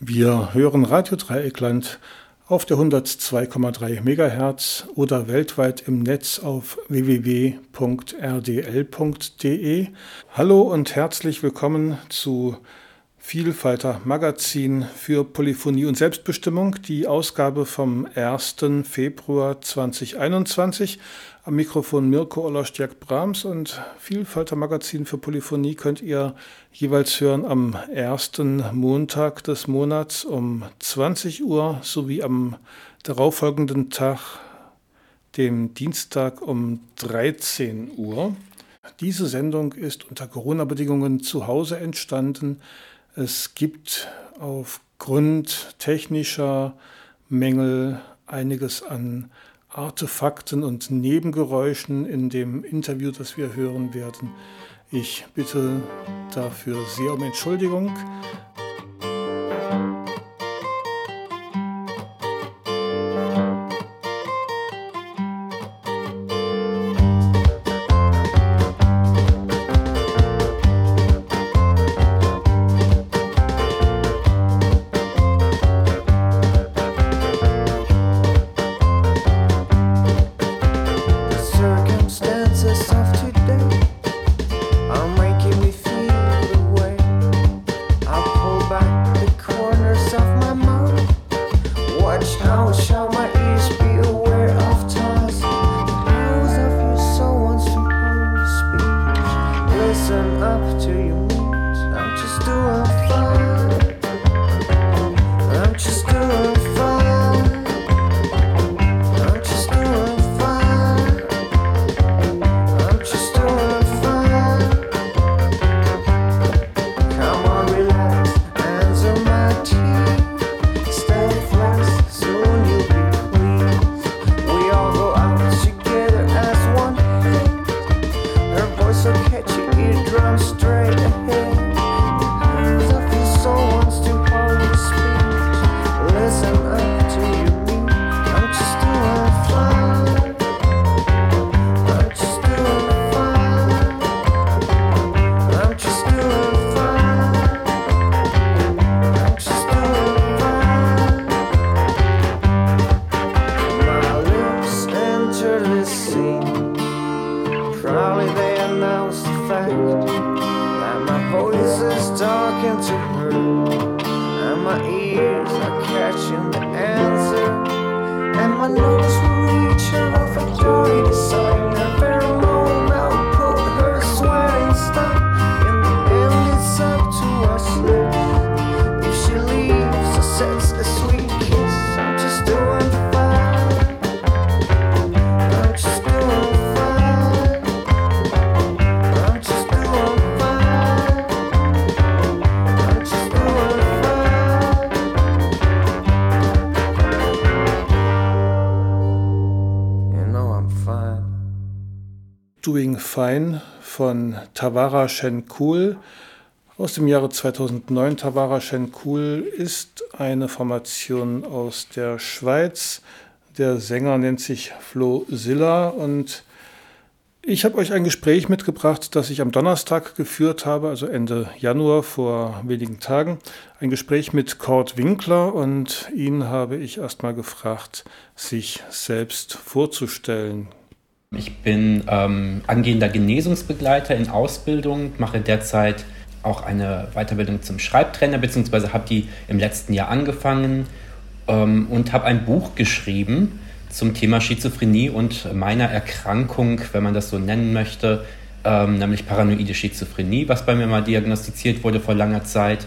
Wir hören Radio Dreieckland auf der 102,3 MHz oder weltweit im Netz auf www.rdl.de. Hallo und herzlich willkommen zu Vielfalter Magazin für Polyphonie und Selbstbestimmung, die Ausgabe vom 1. Februar 2021. Am Mikrofon Mirko Ollerstjak-Brahms und Vielfalter Magazin für Polyphonie könnt ihr jeweils hören am ersten Montag des Monats um 20 Uhr sowie am darauffolgenden Tag, dem Dienstag um 13 Uhr. Diese Sendung ist unter Corona-Bedingungen zu Hause entstanden. Es gibt aufgrund technischer Mängel einiges an Artefakten und Nebengeräuschen in dem Interview, das wir hören werden. Ich bitte dafür sehr um Entschuldigung. Fine von Tawara Shenkul aus dem Jahre 2009. Tawara Shenkul ist eine Formation aus der Schweiz. Der Sänger nennt sich Flo Silla und ich habe euch ein Gespräch mitgebracht, das ich am Donnerstag geführt habe, also Ende Januar vor wenigen Tagen. Ein Gespräch mit Kurt Winkler und ihn habe ich erstmal gefragt, sich selbst vorzustellen. Ich bin ähm, angehender Genesungsbegleiter in Ausbildung, mache derzeit auch eine Weiterbildung zum Schreibtrainer, beziehungsweise habe die im letzten Jahr angefangen ähm, und habe ein Buch geschrieben zum Thema Schizophrenie und meiner Erkrankung, wenn man das so nennen möchte, ähm, nämlich paranoide Schizophrenie, was bei mir mal diagnostiziert wurde vor langer Zeit.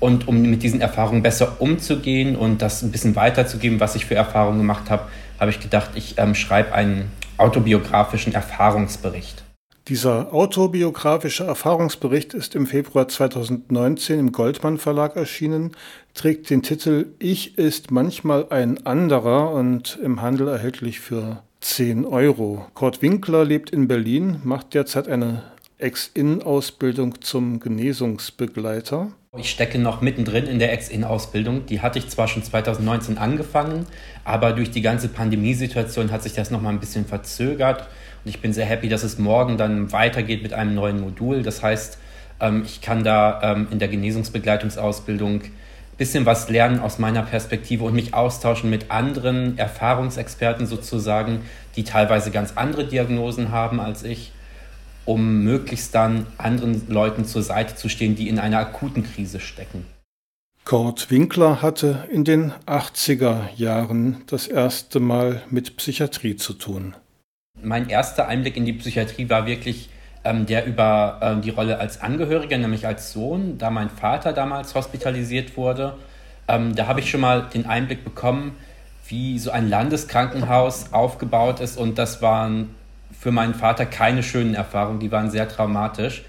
Und um mit diesen Erfahrungen besser umzugehen und das ein bisschen weiterzugeben, was ich für Erfahrungen gemacht habe, habe ich gedacht, ich ähm, schreibe einen autobiografischen Erfahrungsbericht. Dieser autobiografische Erfahrungsbericht ist im Februar 2019 im Goldmann Verlag erschienen, trägt den Titel Ich ist manchmal ein anderer und im Handel erhältlich für 10 Euro. Kurt Winkler lebt in Berlin, macht derzeit eine Ex-In-Ausbildung zum Genesungsbegleiter. Ich stecke noch mittendrin in der Ex-In-Ausbildung. Die hatte ich zwar schon 2019 angefangen, aber durch die ganze Pandemiesituation hat sich das noch mal ein bisschen verzögert. Und ich bin sehr happy, dass es morgen dann weitergeht mit einem neuen Modul. Das heißt, ähm, ich kann da ähm, in der Genesungsbegleitungsausbildung bisschen was lernen aus meiner Perspektive und mich austauschen mit anderen Erfahrungsexperten sozusagen, die teilweise ganz andere Diagnosen haben als ich, um möglichst dann anderen Leuten zur Seite zu stehen, die in einer akuten Krise stecken. Kurt Winkler hatte in den 80er Jahren das erste Mal mit Psychiatrie zu tun. Mein erster Einblick in die Psychiatrie war wirklich ähm, der über ähm, die Rolle als Angehöriger, nämlich als Sohn, da mein Vater damals hospitalisiert wurde. Ähm, da habe ich schon mal den Einblick bekommen, wie so ein Landeskrankenhaus aufgebaut ist und das waren für meinen Vater keine schönen Erfahrungen, die waren sehr traumatisch.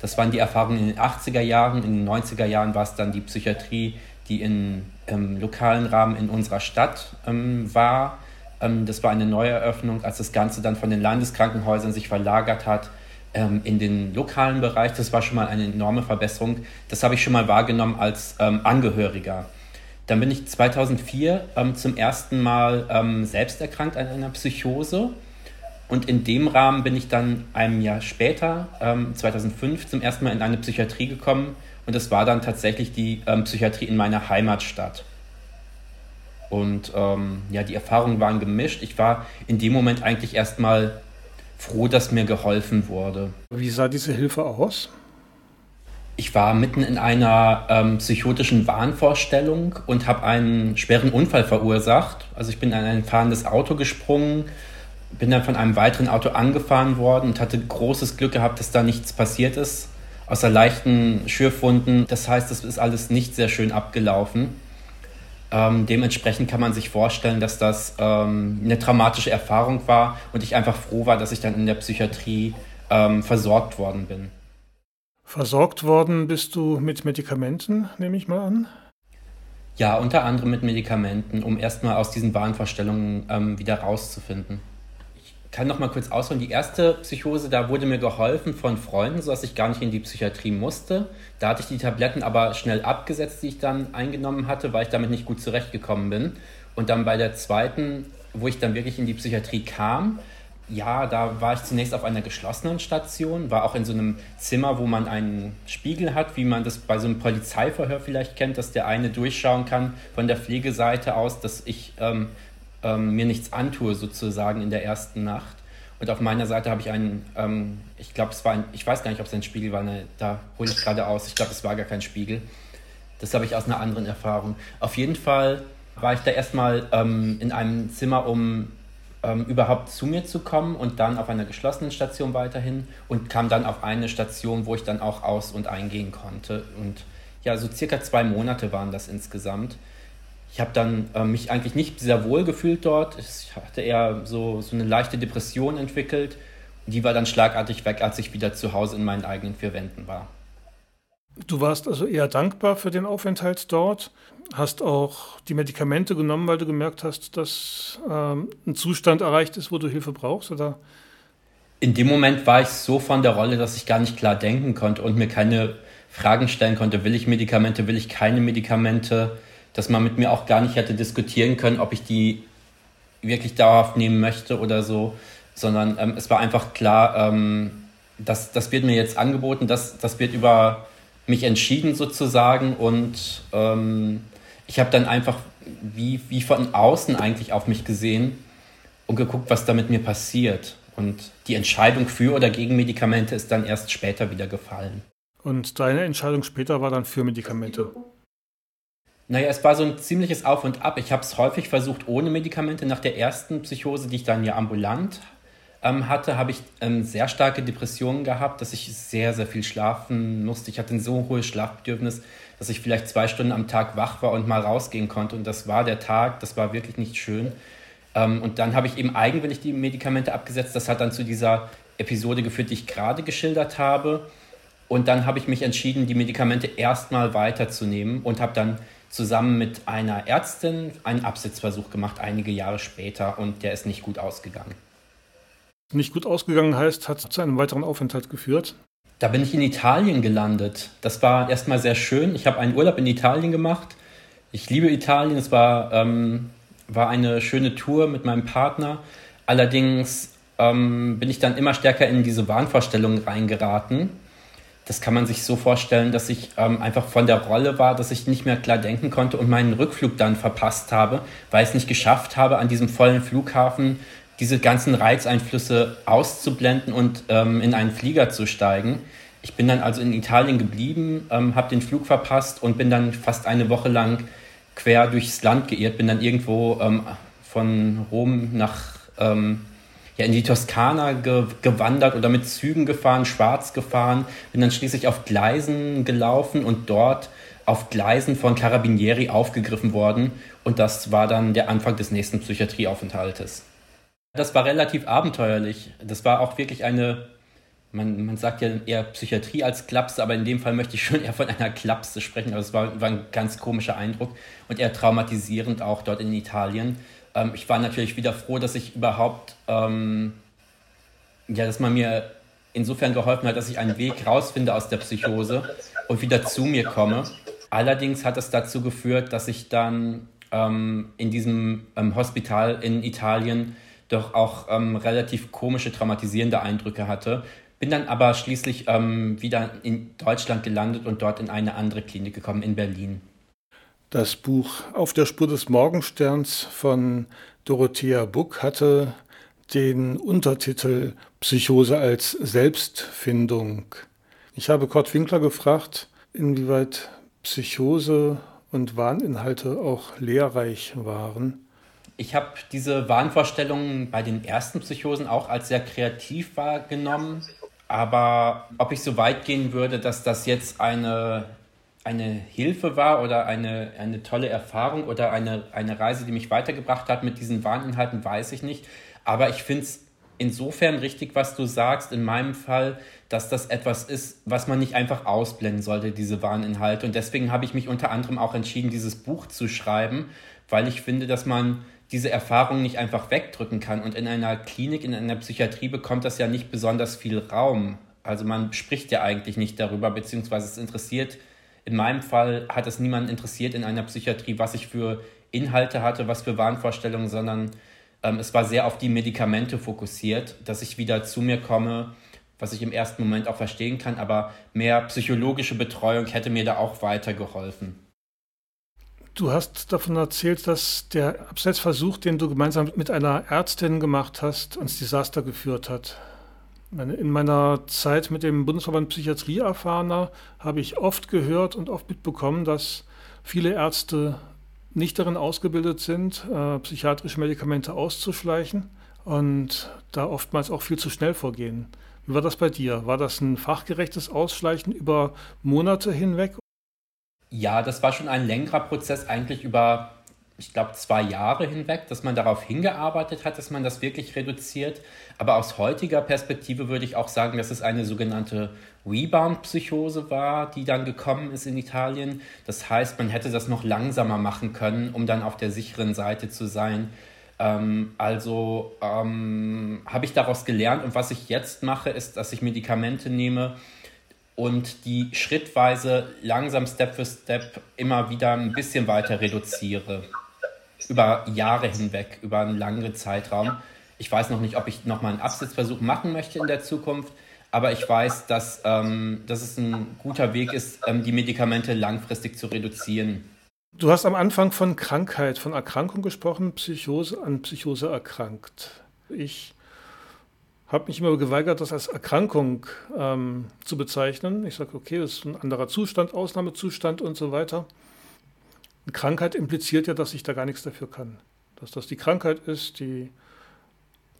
Das waren die Erfahrungen in den 80er Jahren, in den 90er Jahren war es dann die Psychiatrie, die in, im lokalen Rahmen in unserer Stadt ähm, war. Ähm, das war eine Neueröffnung, als das Ganze dann von den Landeskrankenhäusern sich verlagert hat ähm, in den lokalen Bereich. Das war schon mal eine enorme Verbesserung. Das habe ich schon mal wahrgenommen als ähm, Angehöriger. Dann bin ich 2004 ähm, zum ersten Mal ähm, selbst erkrankt an einer Psychose. Und in dem Rahmen bin ich dann ein Jahr später, 2005, ähm, zum ersten Mal in eine Psychiatrie gekommen. Und das war dann tatsächlich die ähm, Psychiatrie in meiner Heimatstadt. Und ja, die Erfahrungen waren gemischt. Ich war in dem Moment eigentlich erstmal froh, dass mir geholfen wurde. Wie sah diese Hilfe aus? Ich war mitten in einer ähm, psychotischen Wahnvorstellung und habe einen schweren Unfall verursacht. Also ich bin in ein fahrendes Auto gesprungen, bin dann von einem weiteren Auto angefahren worden und hatte großes Glück gehabt, dass da nichts passiert ist, außer leichten Schürfwunden. Das heißt, es ist alles nicht sehr schön abgelaufen. Ähm, dementsprechend kann man sich vorstellen, dass das ähm, eine traumatische Erfahrung war und ich einfach froh war, dass ich dann in der Psychiatrie ähm, versorgt worden bin. Versorgt worden bist du mit Medikamenten, nehme ich mal an? Ja, unter anderem mit Medikamenten, um erstmal aus diesen Wahnvorstellungen ähm, wieder rauszufinden kann noch mal kurz ausholen. Die erste Psychose, da wurde mir geholfen von Freunden, sodass ich gar nicht in die Psychiatrie musste. Da hatte ich die Tabletten aber schnell abgesetzt, die ich dann eingenommen hatte, weil ich damit nicht gut zurechtgekommen bin. Und dann bei der zweiten, wo ich dann wirklich in die Psychiatrie kam, ja, da war ich zunächst auf einer geschlossenen Station, war auch in so einem Zimmer, wo man einen Spiegel hat, wie man das bei so einem Polizeiverhör vielleicht kennt, dass der eine durchschauen kann von der Pflegeseite aus, dass ich ähm, ähm, mir nichts antue, sozusagen in der ersten Nacht. Und auf meiner Seite habe ich einen, ähm, ich glaube, es war ein, ich weiß gar nicht, ob es ein Spiegel war, ne, da hole ich gerade aus. Ich glaube, es war gar kein Spiegel. Das habe ich aus einer anderen Erfahrung. Auf jeden Fall war ich da erstmal ähm, in einem Zimmer, um ähm, überhaupt zu mir zu kommen und dann auf einer geschlossenen Station weiterhin und kam dann auf eine Station, wo ich dann auch aus- und eingehen konnte. Und ja, so circa zwei Monate waren das insgesamt ich habe dann äh, mich eigentlich nicht sehr wohl gefühlt dort. Ich hatte eher so, so eine leichte Depression entwickelt. Die war dann schlagartig weg, als ich wieder zu Hause in meinen eigenen vier Wänden war. Du warst also eher dankbar für den Aufenthalt dort, hast auch die Medikamente genommen, weil du gemerkt hast, dass ähm, ein Zustand erreicht ist, wo du Hilfe brauchst, oder? In dem Moment war ich so von der Rolle, dass ich gar nicht klar denken konnte und mir keine Fragen stellen konnte, will ich Medikamente, will ich keine Medikamente dass man mit mir auch gar nicht hätte diskutieren können, ob ich die wirklich dauerhaft nehmen möchte oder so, sondern ähm, es war einfach klar, ähm, das, das wird mir jetzt angeboten, das, das wird über mich entschieden sozusagen und ähm, ich habe dann einfach wie, wie von außen eigentlich auf mich gesehen und geguckt, was da mit mir passiert. Und die Entscheidung für oder gegen Medikamente ist dann erst später wieder gefallen. Und deine Entscheidung später war dann für Medikamente? Naja, es war so ein ziemliches Auf und Ab. Ich habe es häufig versucht ohne Medikamente. Nach der ersten Psychose, die ich dann ja ambulant ähm, hatte, habe ich ähm, sehr starke Depressionen gehabt, dass ich sehr, sehr viel schlafen musste. Ich hatte ein so hohes Schlafbedürfnis, dass ich vielleicht zwei Stunden am Tag wach war und mal rausgehen konnte. Und das war der Tag, das war wirklich nicht schön. Ähm, und dann habe ich eben eigenwillig die Medikamente abgesetzt. Das hat dann zu dieser Episode geführt, die ich gerade geschildert habe. Und dann habe ich mich entschieden, die Medikamente erstmal weiterzunehmen und habe dann zusammen mit einer Ärztin einen Absetzversuch gemacht, einige Jahre später, und der ist nicht gut ausgegangen. Nicht gut ausgegangen heißt, hat zu einem weiteren Aufenthalt geführt? Da bin ich in Italien gelandet. Das war erstmal sehr schön. Ich habe einen Urlaub in Italien gemacht. Ich liebe Italien. Es war, ähm, war eine schöne Tour mit meinem Partner. Allerdings ähm, bin ich dann immer stärker in diese Wahnvorstellungen reingeraten das kann man sich so vorstellen, dass ich ähm, einfach von der Rolle war, dass ich nicht mehr klar denken konnte und meinen Rückflug dann verpasst habe, weil ich es nicht geschafft habe, an diesem vollen Flughafen diese ganzen Reizeinflüsse auszublenden und ähm, in einen Flieger zu steigen. Ich bin dann also in Italien geblieben, ähm, habe den Flug verpasst und bin dann fast eine Woche lang quer durchs Land geirrt, bin dann irgendwo ähm, von Rom nach ähm, ja, in die Toskana ge gewandert oder mit Zügen gefahren, schwarz gefahren, bin dann schließlich auf Gleisen gelaufen und dort auf Gleisen von Carabinieri aufgegriffen worden und das war dann der Anfang des nächsten Psychiatrieaufenthaltes. Das war relativ abenteuerlich. Das war auch wirklich eine, man, man sagt ja eher Psychiatrie als Klapse, aber in dem Fall möchte ich schon eher von einer Klapse sprechen. Aber es war, war ein ganz komischer Eindruck und eher traumatisierend auch dort in Italien. Ähm, ich war natürlich wieder froh, dass ich überhaupt, ähm, ja, dass man mir insofern geholfen hat, dass ich einen Weg rausfinde aus der Psychose und wieder zu mir komme. Allerdings hat es dazu geführt, dass ich dann ähm, in diesem ähm, Hospital in Italien doch auch ähm, relativ komische, traumatisierende Eindrücke hatte. Bin dann aber schließlich ähm, wieder in Deutschland gelandet und dort in eine andere Klinik gekommen, in Berlin. Das Buch Auf der Spur des Morgensterns von Dorothea Buck hatte den Untertitel Psychose als Selbstfindung. Ich habe Kurt Winkler gefragt, inwieweit Psychose und Wahninhalte auch lehrreich waren. Ich habe diese Wahnvorstellungen bei den ersten Psychosen auch als sehr kreativ wahrgenommen. Aber ob ich so weit gehen würde, dass das jetzt eine eine Hilfe war oder eine, eine tolle Erfahrung oder eine, eine Reise, die mich weitergebracht hat mit diesen Warninhalten, weiß ich nicht. Aber ich finde es insofern richtig, was du sagst, in meinem Fall, dass das etwas ist, was man nicht einfach ausblenden sollte, diese Warninhalte. Und deswegen habe ich mich unter anderem auch entschieden, dieses Buch zu schreiben, weil ich finde, dass man diese Erfahrung nicht einfach wegdrücken kann. Und in einer Klinik, in einer Psychiatrie bekommt das ja nicht besonders viel Raum. Also man spricht ja eigentlich nicht darüber, beziehungsweise es interessiert in meinem Fall hat es niemanden interessiert in einer Psychiatrie, was ich für Inhalte hatte, was für Wahnvorstellungen, sondern ähm, es war sehr auf die Medikamente fokussiert, dass ich wieder zu mir komme, was ich im ersten Moment auch verstehen kann, aber mehr psychologische Betreuung hätte mir da auch weitergeholfen. Du hast davon erzählt, dass der Absetzversuch, den du gemeinsam mit einer Ärztin gemacht hast, ans Desaster geführt hat. In meiner Zeit mit dem Bundesverband Psychiatrie erfahrener habe ich oft gehört und oft mitbekommen, dass viele Ärzte nicht darin ausgebildet sind, äh, psychiatrische Medikamente auszuschleichen und da oftmals auch viel zu schnell vorgehen. Wie war das bei dir? War das ein fachgerechtes Ausschleichen über Monate hinweg? Ja, das war schon ein längerer Prozess, eigentlich über ich glaube, zwei Jahre hinweg, dass man darauf hingearbeitet hat, dass man das wirklich reduziert. Aber aus heutiger Perspektive würde ich auch sagen, dass es eine sogenannte Rebound-Psychose war, die dann gekommen ist in Italien. Das heißt, man hätte das noch langsamer machen können, um dann auf der sicheren Seite zu sein. Ähm, also ähm, habe ich daraus gelernt und was ich jetzt mache, ist, dass ich Medikamente nehme, und die schrittweise langsam Step für Step immer wieder ein bisschen weiter reduziere über Jahre hinweg, über einen langen Zeitraum. Ich weiß noch nicht, ob ich nochmal einen Absitzversuch machen möchte in der Zukunft, aber ich weiß, dass, ähm, dass es ein guter Weg ist, ähm, die Medikamente langfristig zu reduzieren. Du hast am Anfang von Krankheit, von Erkrankung gesprochen, Psychose an Psychose erkrankt. Ich habe mich immer geweigert, das als Erkrankung ähm, zu bezeichnen. Ich sage, okay, das ist ein anderer Zustand, Ausnahmezustand und so weiter. Eine Krankheit impliziert ja, dass ich da gar nichts dafür kann. Dass das die Krankheit ist, die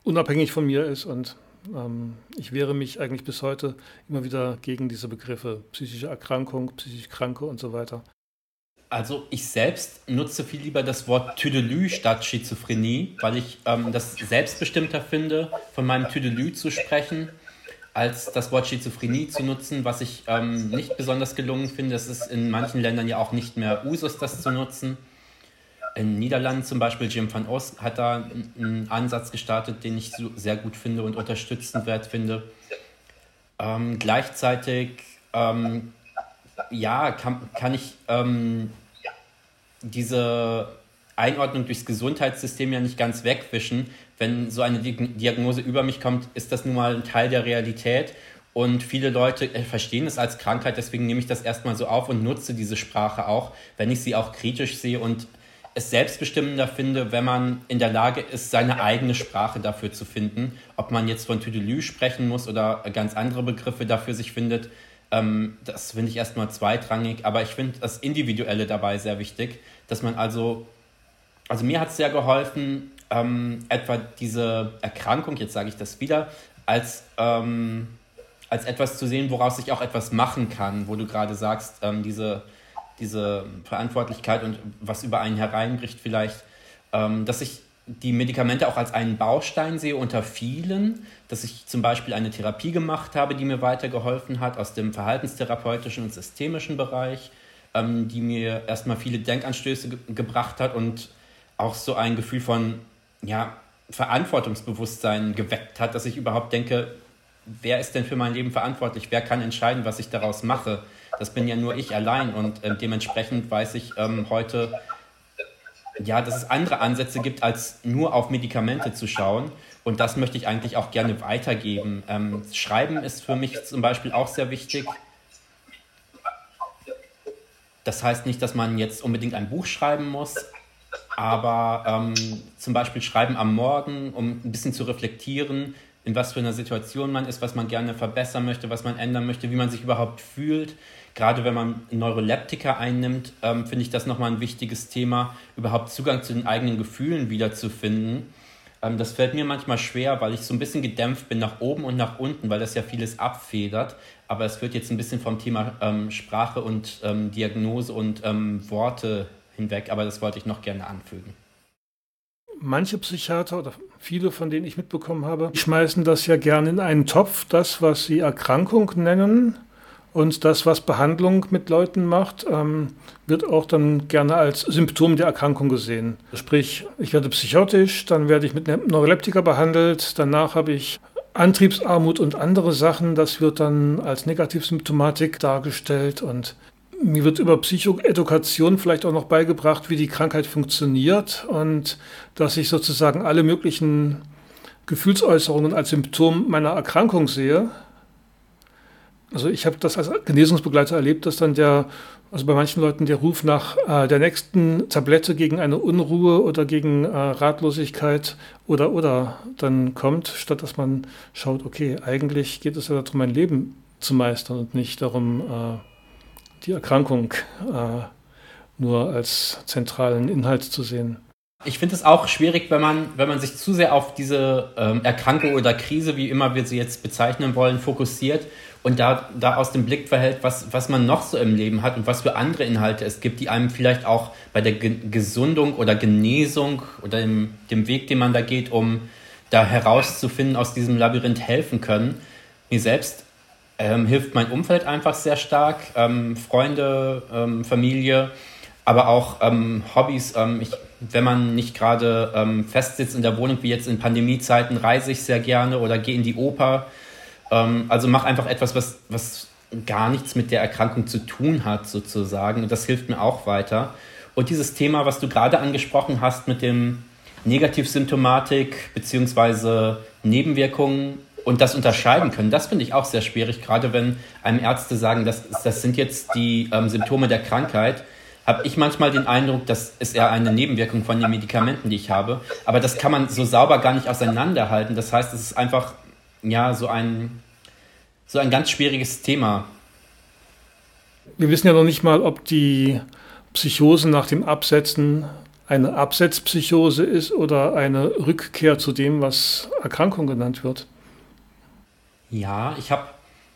unabhängig von mir ist und ähm, ich wehre mich eigentlich bis heute immer wieder gegen diese Begriffe psychische Erkrankung, psychisch Kranke und so weiter. Also ich selbst nutze viel lieber das Wort Tüdelü statt Schizophrenie, weil ich ähm, das selbstbestimmter finde, von meinem Tüdelü zu sprechen als das Wort Schizophrenie zu nutzen, was ich ähm, nicht besonders gelungen finde. Es ist in manchen Ländern ja auch nicht mehr Usus, das zu nutzen. In den Niederlanden zum Beispiel, Jim van Os hat da einen Ansatz gestartet, den ich sehr gut finde und unterstützenswert finde. Ähm, gleichzeitig, ähm, ja, kann, kann ich ähm, diese Einordnung durchs Gesundheitssystem ja nicht ganz wegwischen, wenn so eine Diagnose über mich kommt, ist das nun mal ein Teil der Realität Und viele Leute äh, verstehen es als Krankheit, deswegen nehme ich das erstmal so auf und nutze diese Sprache auch, wenn ich sie auch kritisch sehe und es selbstbestimmender finde, wenn man in der Lage ist, seine eigene Sprache dafür zu finden. Ob man jetzt von Tüdelü sprechen muss oder ganz andere Begriffe dafür sich findet, ähm, das finde ich erstmal zweitrangig. Aber ich finde das Individuelle dabei sehr wichtig, dass man also, also mir hat es sehr geholfen, ähm, etwa diese Erkrankung, jetzt sage ich das wieder, als, ähm, als etwas zu sehen, woraus ich auch etwas machen kann, wo du gerade sagst, ähm, diese diese Verantwortlichkeit und was über einen hereinbricht vielleicht, ähm, dass ich die Medikamente auch als einen Baustein sehe unter vielen, dass ich zum Beispiel eine Therapie gemacht habe, die mir weitergeholfen hat aus dem verhaltenstherapeutischen und systemischen Bereich, ähm, die mir erstmal viele Denkanstöße ge gebracht hat und auch so ein Gefühl von ja, Verantwortungsbewusstsein geweckt hat, dass ich überhaupt denke, wer ist denn für mein Leben verantwortlich? Wer kann entscheiden, was ich daraus mache? Das bin ja nur ich allein und äh, dementsprechend weiß ich ähm, heute, ja, dass es andere Ansätze gibt, als nur auf Medikamente zu schauen. Und das möchte ich eigentlich auch gerne weitergeben. Ähm, Schreiben ist für mich zum Beispiel auch sehr wichtig. Das heißt nicht, dass man jetzt unbedingt ein Buch schreiben muss, aber ähm, zum Beispiel Schreiben am Morgen, um ein bisschen zu reflektieren, in was für einer Situation man ist, was man gerne verbessern möchte, was man ändern möchte, wie man sich überhaupt fühlt. Gerade wenn man Neuroleptika einnimmt, ähm, finde ich das nochmal ein wichtiges Thema, überhaupt Zugang zu den eigenen Gefühlen wiederzufinden. Ähm, das fällt mir manchmal schwer, weil ich so ein bisschen gedämpft bin nach oben und nach unten, weil das ja vieles abfedert. Aber es wird jetzt ein bisschen vom Thema ähm, Sprache und ähm, Diagnose und ähm, Worte hinweg, aber das wollte ich noch gerne anfügen manche Psychiater oder viele, von denen ich mitbekommen habe, schmeißen das ja gerne in einen Topf, das, was sie Erkrankung nennen. Und das, was Behandlung mit Leuten macht, ähm, wird auch dann gerne als Symptom der Erkrankung gesehen. Sprich, ich werde psychotisch, dann werde ich mit Neuroleptika behandelt, danach habe ich Antriebsarmut und andere Sachen. Das wird dann als Negativsymptomatik dargestellt und mir wird über Psychoedukation vielleicht auch noch beigebracht, wie die Krankheit funktioniert und dass ich sozusagen alle möglichen Gefühlsäußerungen als Symptom meiner Erkrankung sehe. Also ich habe das als Genesungsbegleiter erlebt, dass dann der, also bei manchen Leuten der Ruf nach äh, der nächsten Tablette gegen eine Unruhe oder gegen äh, Ratlosigkeit oder oder dann kommt, statt dass man schaut, okay, eigentlich geht es ja darum, mein Leben zu meistern und nicht darum, äh, die Erkrankung äh, nur als zentralen Inhalt zu sehen. Ich finde es auch schwierig, wenn man, wenn man sich zu sehr auf diese ähm, Erkrankung oder Krise, wie immer wir sie jetzt bezeichnen wollen, fokussiert und da, da aus dem Blick verhält, was, was man noch so im Leben hat und was für andere Inhalte es gibt, die einem vielleicht auch bei der Ge Gesundung oder Genesung oder dem, dem Weg, den man da geht, um da herauszufinden, aus diesem Labyrinth helfen können. Mir selbst ähm, hilft mein Umfeld einfach sehr stark, ähm, Freunde, ähm, Familie, aber auch ähm, Hobbys. Ähm, ich, wenn man nicht gerade ähm, festsitzt in der Wohnung, wie jetzt in Pandemiezeiten, reise ich sehr gerne oder gehe in die Oper. also mach einfach etwas, was, was gar nichts mit der Erkrankung zu tun hat, sozusagen. Und das hilft mir auch weiter. Und dieses Thema, was du gerade angesprochen hast mit dem Negativsymptomatik bzw. Nebenwirkungen, und das unterscheiden können, das finde ich auch sehr schwierig, gerade wenn einem Ärzte sagen, das, das sind jetzt die ähm, Symptome der Krankheit, habe ich manchmal den Eindruck, das ist eher eine Nebenwirkung von den Medikamenten, die ich habe. Aber das kann man so sauber gar nicht auseinanderhalten. Das heißt, es ist einfach ja so ein, so ein ganz schwieriges Thema. Wir wissen ja noch nicht mal, ob die Psychose nach dem Absetzen eine Absetzpsychose ist oder eine Rückkehr zu dem, was Erkrankung genannt wird. Ja, ich habe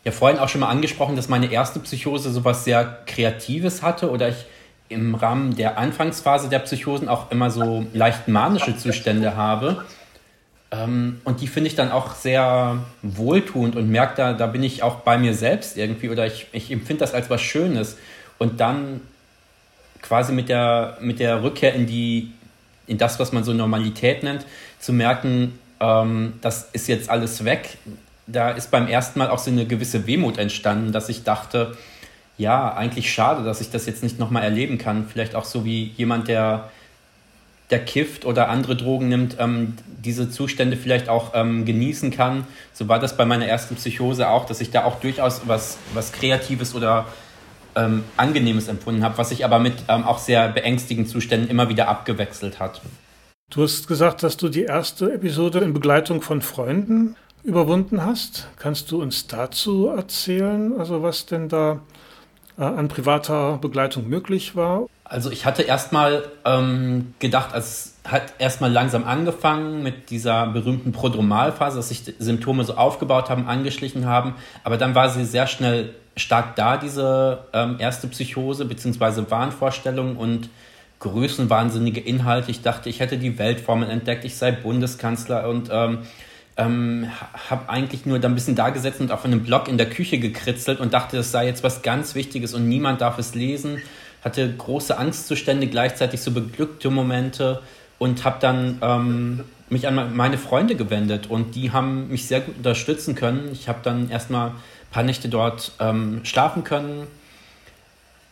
ja vorhin auch schon mal angesprochen, dass meine erste Psychose sowas sehr Kreatives hatte oder ich im Rahmen der Anfangsphase der Psychosen auch immer so leicht manische Zustände habe. Ähm, und die finde ich dann auch sehr wohltuend und merke, da, da bin ich auch bei mir selbst irgendwie oder ich, ich empfinde das als was Schönes. Und dann quasi mit der, mit der Rückkehr in, die, in das, was man so Normalität nennt, zu merken, ähm, das ist jetzt alles weg da ist beim ersten Mal auch so eine gewisse Wehmut entstanden, dass ich dachte, ja, eigentlich schade, dass ich das jetzt nicht nochmal erleben kann. Vielleicht auch so wie jemand, der der kifft oder andere Drogen nimmt, ähm, diese Zustände vielleicht auch ähm, genießen kann. So war das bei meiner ersten Psychose auch, dass ich da auch durchaus was, was Kreatives oder ähm, Angenehmes empfunden habe, was sich aber mit ähm, auch sehr beängstigenden Zuständen immer wieder abgewechselt hat. Du hast gesagt, dass du die erste Episode in Begleitung von Freunden überwunden hast. Kannst du uns dazu erzählen, also was denn da äh, an privater Begleitung möglich war? Also ich hatte erstmal ähm, gedacht, es hat erstmal langsam angefangen mit dieser berühmten Prodromalphase, dass sich Symptome so aufgebaut haben, angeschlichen haben, aber dann war sie sehr schnell stark da, diese ähm, erste Psychose bzw. Wahnvorstellung und größenwahnsinnige Inhalte. Ich dachte, ich hätte die Weltformel entdeckt, ich sei Bundeskanzler und ähm, ähm, habe eigentlich nur da ein bisschen da gesetzt und auf einem Blog in der Küche gekritzelt und dachte, das sei jetzt was ganz Wichtiges und niemand darf es lesen. Hatte große Angstzustände, gleichzeitig so beglückte Momente und habe dann ähm, mich an meine Freunde gewendet und die haben mich sehr gut unterstützen können. Ich habe dann erstmal ein paar Nächte dort ähm, schlafen können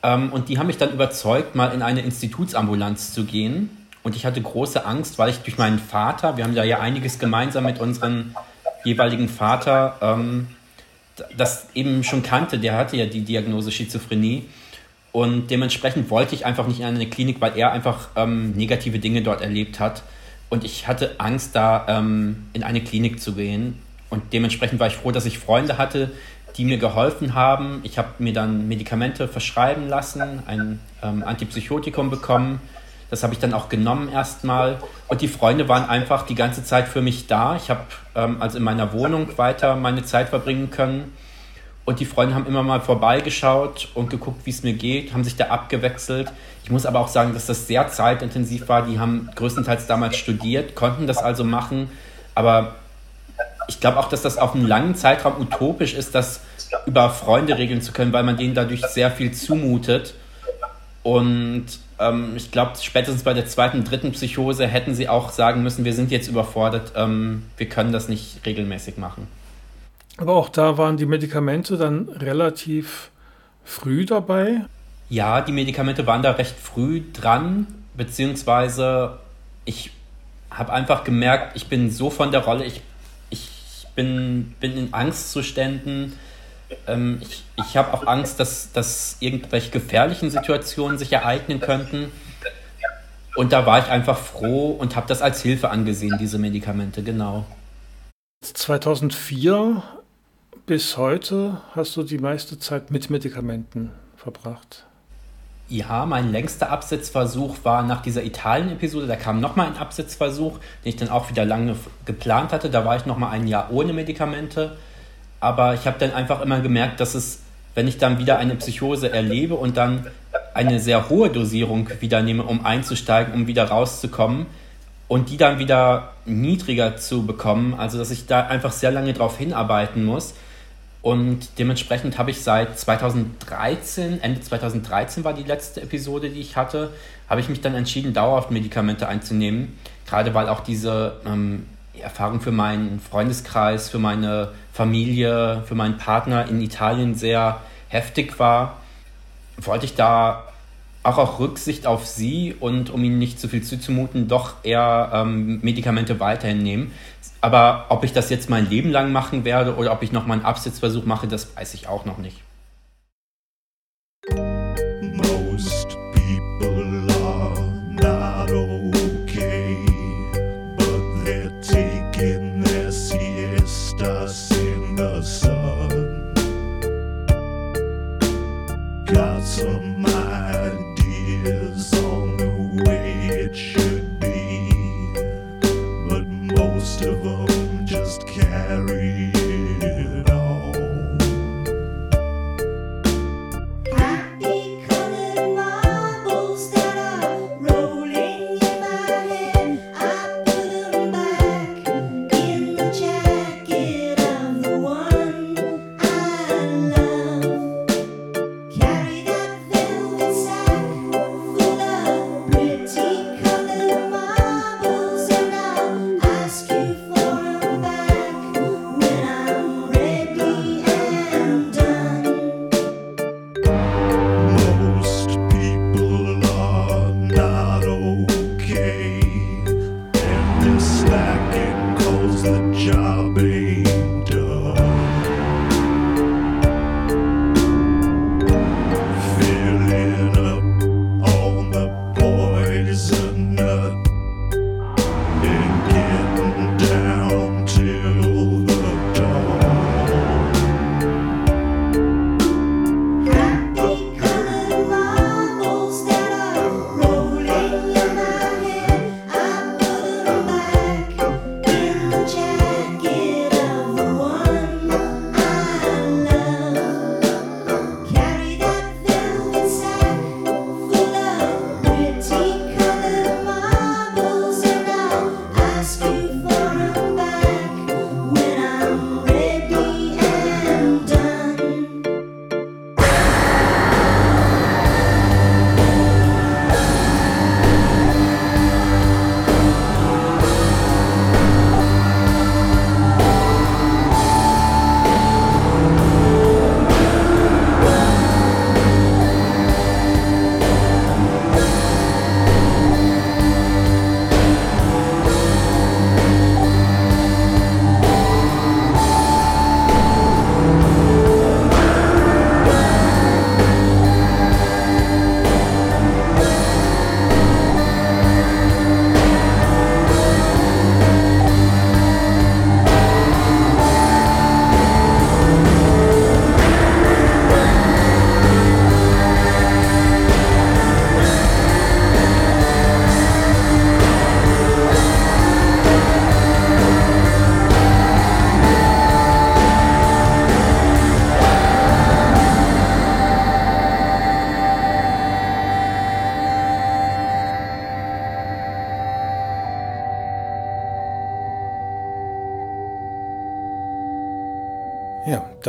ähm, und die haben mich dann überzeugt, mal in eine Institutsambulanz zu gehen und ich hatte große Angst, weil ich durch meinen Vater, wir haben da ja einiges gemeinsam mit unserem jeweiligen Vater, ähm, das eben schon kannte, der hatte ja die Diagnose Schizophrenie. Und dementsprechend wollte ich einfach nicht in eine Klinik, weil er einfach ähm, negative Dinge dort erlebt hat. Und ich hatte Angst, da ähm, in eine Klinik zu gehen. Und dementsprechend war ich froh, dass ich Freunde hatte, die mir geholfen haben. Ich habe mir dann Medikamente verschreiben lassen, ein ähm, Antipsychotikum bekommen das habe ich dann auch genommen erstmal. Und die Freunde waren einfach die ganze Zeit für mich da. Ich habe ähm, also in meiner Wohnung weiter meine Zeit verbringen können. Und die Freunde haben immer mal vorbeigeschaut und geguckt, wie es mir geht, haben sich da abgewechselt. Ich muss aber auch sagen, dass das sehr zeitintensiv war. Die haben größtenteils damals studiert, konnten das also machen. Aber ich glaube auch, dass das auf einen langen Zeitraum utopisch ist, das über Freunde regeln zu können, weil man denen dadurch sehr viel zumutet. Und ähm, ich glaube, spätestens bei der zweiten, dritten Psychose hätten sie auch sagen müssen, wir sind jetzt überfordert, ähm, wir können das nicht regelmäßig machen. Aber auch da waren die Medikamente dann relativ früh dabei? Ja, die Medikamente waren da recht früh dran, beziehungsweise ich habe einfach gemerkt, ich bin so von der Rolle, ich, ich bin, bin in Angstzuständen ähm, ich ich habe auch Angst, dass, dass irgendwelche gefährlichen Situationen sich ereignen könnten. Und da war ich einfach froh und habe das als Hilfe angesehen, diese Medikamente, genau. 2004 bis heute hast du die meiste Zeit mit Medikamenten verbracht. Ja, mein längster Absetzversuch war nach dieser Italien-Episode. Da kam nochmal ein Absetzversuch, den ich dann auch wieder lange geplant hatte. Da war ich nochmal ein Jahr ohne Medikamente. Aber ich habe dann einfach immer gemerkt, dass es, wenn ich dann wieder eine Psychose erlebe und dann eine sehr hohe Dosierung wieder nehme, um einzusteigen, um wieder rauszukommen und die dann wieder niedriger zu bekommen, also dass ich da einfach sehr lange drauf hinarbeiten muss. Und dementsprechend habe ich seit 2013, Ende 2013 war die letzte Episode, die ich hatte, habe ich mich dann entschieden, dauerhaft Medikamente einzunehmen. Gerade weil auch diese ähm, Erfahrung für meinen Freundeskreis, für meine Familie, für meinen Partner in Italien sehr heftig war, wollte ich da auch auf Rücksicht auf sie und um ihnen nicht zu viel zuzumuten, doch eher ähm, Medikamente weiterhin nehmen. Aber ob ich das jetzt mein Leben lang machen werde oder ob ich noch mal einen Absitzversuch mache, das weiß ich auch noch nicht.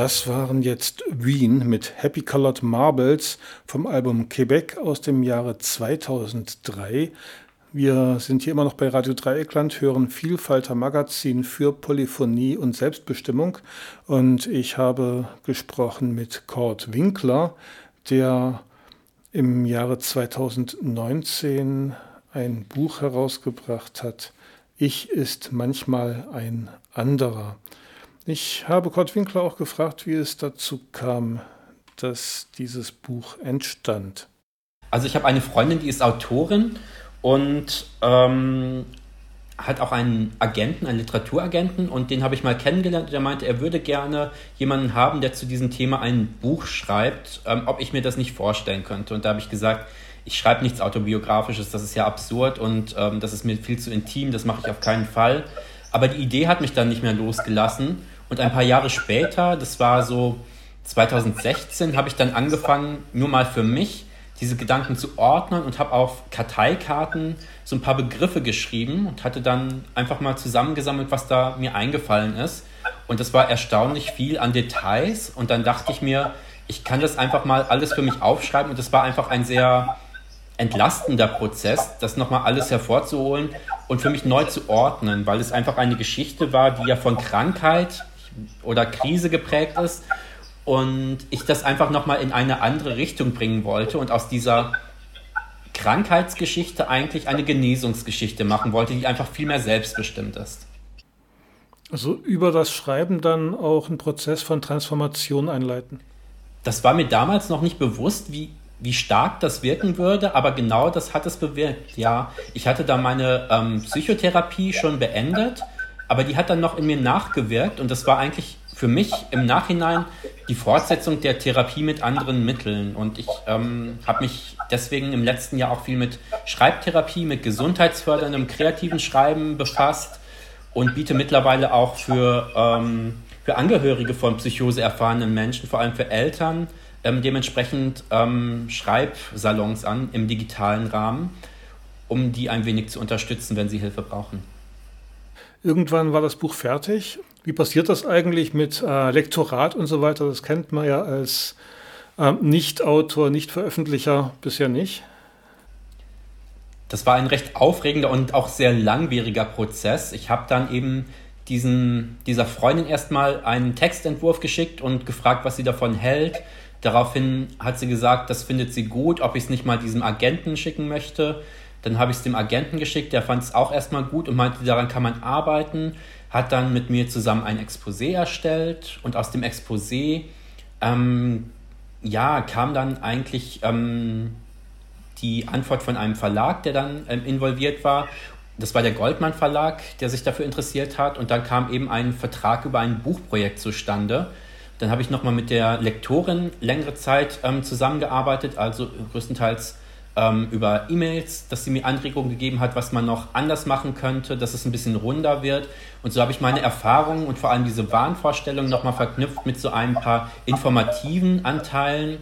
Das waren jetzt Wien mit Happy Colored Marbles vom Album Quebec aus dem Jahre 2003. Wir sind hier immer noch bei Radio Dreieckland, hören Vielfalter Magazin für Polyphonie und Selbstbestimmung und ich habe gesprochen mit Kurt Winkler, der im Jahre 2019 ein Buch herausgebracht hat. Ich ist manchmal ein anderer. Ich habe Kurt Winkler auch gefragt, wie es dazu kam, dass dieses Buch entstand. Also ich habe eine Freundin, die ist Autorin und ähm, hat auch einen Agenten, einen Literaturagenten und den habe ich mal kennengelernt. Der meinte, er würde gerne jemanden haben, der zu diesem Thema ein Buch schreibt, ähm, ob ich mir das nicht vorstellen könnte. Und da habe ich gesagt, ich schreibe nichts Autobiografisches, das ist ja absurd und ähm, das ist mir viel zu intim, das mache ich auf keinen Fall. Aber die Idee hat mich dann nicht mehr losgelassen und ein paar Jahre später, das war so 2016, habe ich dann angefangen, nur mal für mich diese Gedanken zu ordnen und habe auf Karteikarten so ein paar Begriffe geschrieben und hatte dann einfach mal zusammengesammelt, was da mir eingefallen ist. Und das war erstaunlich viel an Details. Und dann dachte ich mir, ich kann das einfach mal alles für mich aufschreiben. Und das war einfach ein sehr entlastender Prozess, das nochmal alles hervorzuholen und für mich neu zu ordnen, weil es einfach eine Geschichte war, die ja von Krankheit oder Krise geprägt ist und ich das einfach nochmal in eine andere Richtung bringen wollte und aus dieser Krankheitsgeschichte eigentlich eine Genesungsgeschichte machen wollte, die einfach viel mehr selbstbestimmt ist. Also über das Schreiben dann auch einen Prozess von Transformation einleiten. Das war mir damals noch nicht bewusst, wie, wie stark das wirken würde, aber genau das hat es bewirkt. Ja, ich hatte da meine ähm, Psychotherapie schon beendet, aber die hat dann noch in mir nachgewirkt und das war eigentlich für mich im Nachhinein die Fortsetzung der Therapie mit anderen Mitteln. Und ich ähm, habe mich deswegen im letzten Jahr auch viel mit Schreibtherapie, mit gesundheitsförderndem kreativen Schreiben befasst und biete mittlerweile auch für, ähm, für Angehörige von Psychose erfahrenen Menschen, vor allem für Eltern, ähm, dementsprechend ähm, Schreibsalons an im digitalen Rahmen, um die ein wenig zu unterstützen, wenn sie Hilfe brauchen. Irgendwann war das Buch fertig. Wie passiert das eigentlich mit äh, Lektorat und so weiter? Das kennt man ja als äh, Nicht-Autor, Nicht-Veröffentlicher bisher nicht. Das war ein recht aufregender und auch sehr langwieriger Prozess. Ich habe dann eben diesen, dieser Freundin erstmal einen Textentwurf geschickt und gefragt, was sie davon hält. Daraufhin hat sie gesagt, das findet sie gut, ob ich es nicht mal diesem Agenten schicken möchte. Dann habe ich es dem Agenten geschickt, der fand es auch erstmal gut und meinte, daran kann man arbeiten. Hat dann mit mir zusammen ein Exposé erstellt und aus dem Exposé ähm, ja, kam dann eigentlich ähm, die Antwort von einem Verlag, der dann ähm, involviert war. Das war der Goldmann Verlag, der sich dafür interessiert hat. Und dann kam eben ein Vertrag über ein Buchprojekt zustande. Dann habe ich nochmal mit der Lektorin längere Zeit ähm, zusammengearbeitet, also größtenteils über E-Mails, dass sie mir Anregungen gegeben hat, was man noch anders machen könnte, dass es ein bisschen runder wird. Und so habe ich meine Erfahrungen und vor allem diese Wahnvorstellungen nochmal verknüpft mit so ein paar informativen Anteilen.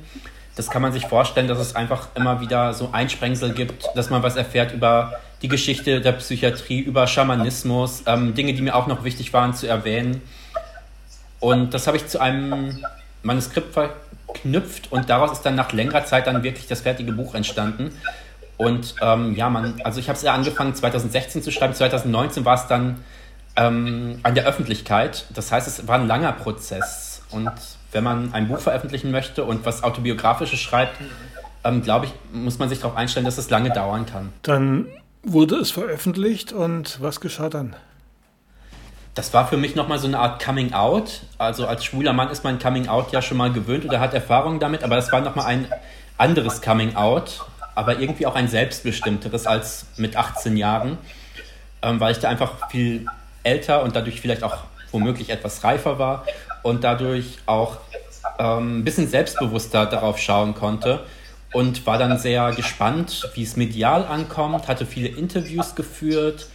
Das kann man sich vorstellen, dass es einfach immer wieder so Einsprengsel gibt, dass man was erfährt über die Geschichte der Psychiatrie, über Schamanismus, ähm, Dinge, die mir auch noch wichtig waren zu erwähnen. Und das habe ich zu einem Manuskript knüpft und daraus ist dann nach längerer Zeit dann wirklich das fertige Buch entstanden. Und ähm, ja, man, also ich habe es ja angefangen 2016 zu schreiben, 2019 war es dann ähm, an der Öffentlichkeit. Das heißt, es war ein langer Prozess. Und wenn man ein Buch veröffentlichen möchte und was Autobiografisches schreibt, ähm, glaube ich, muss man sich darauf einstellen, dass es lange dauern kann. Dann wurde es veröffentlicht und was geschah dann? Das war für mich nochmal so eine Art Coming Out. Also als schwuler Mann ist man Coming Out ja schon mal gewöhnt oder hat Erfahrung damit, aber das war nochmal ein anderes Coming Out, aber irgendwie auch ein selbstbestimmteres als mit 18 Jahren, ähm, weil ich da einfach viel älter und dadurch vielleicht auch womöglich etwas reifer war und dadurch auch ähm, ein bisschen selbstbewusster darauf schauen konnte und war dann sehr gespannt, wie es medial ankommt, hatte viele Interviews geführt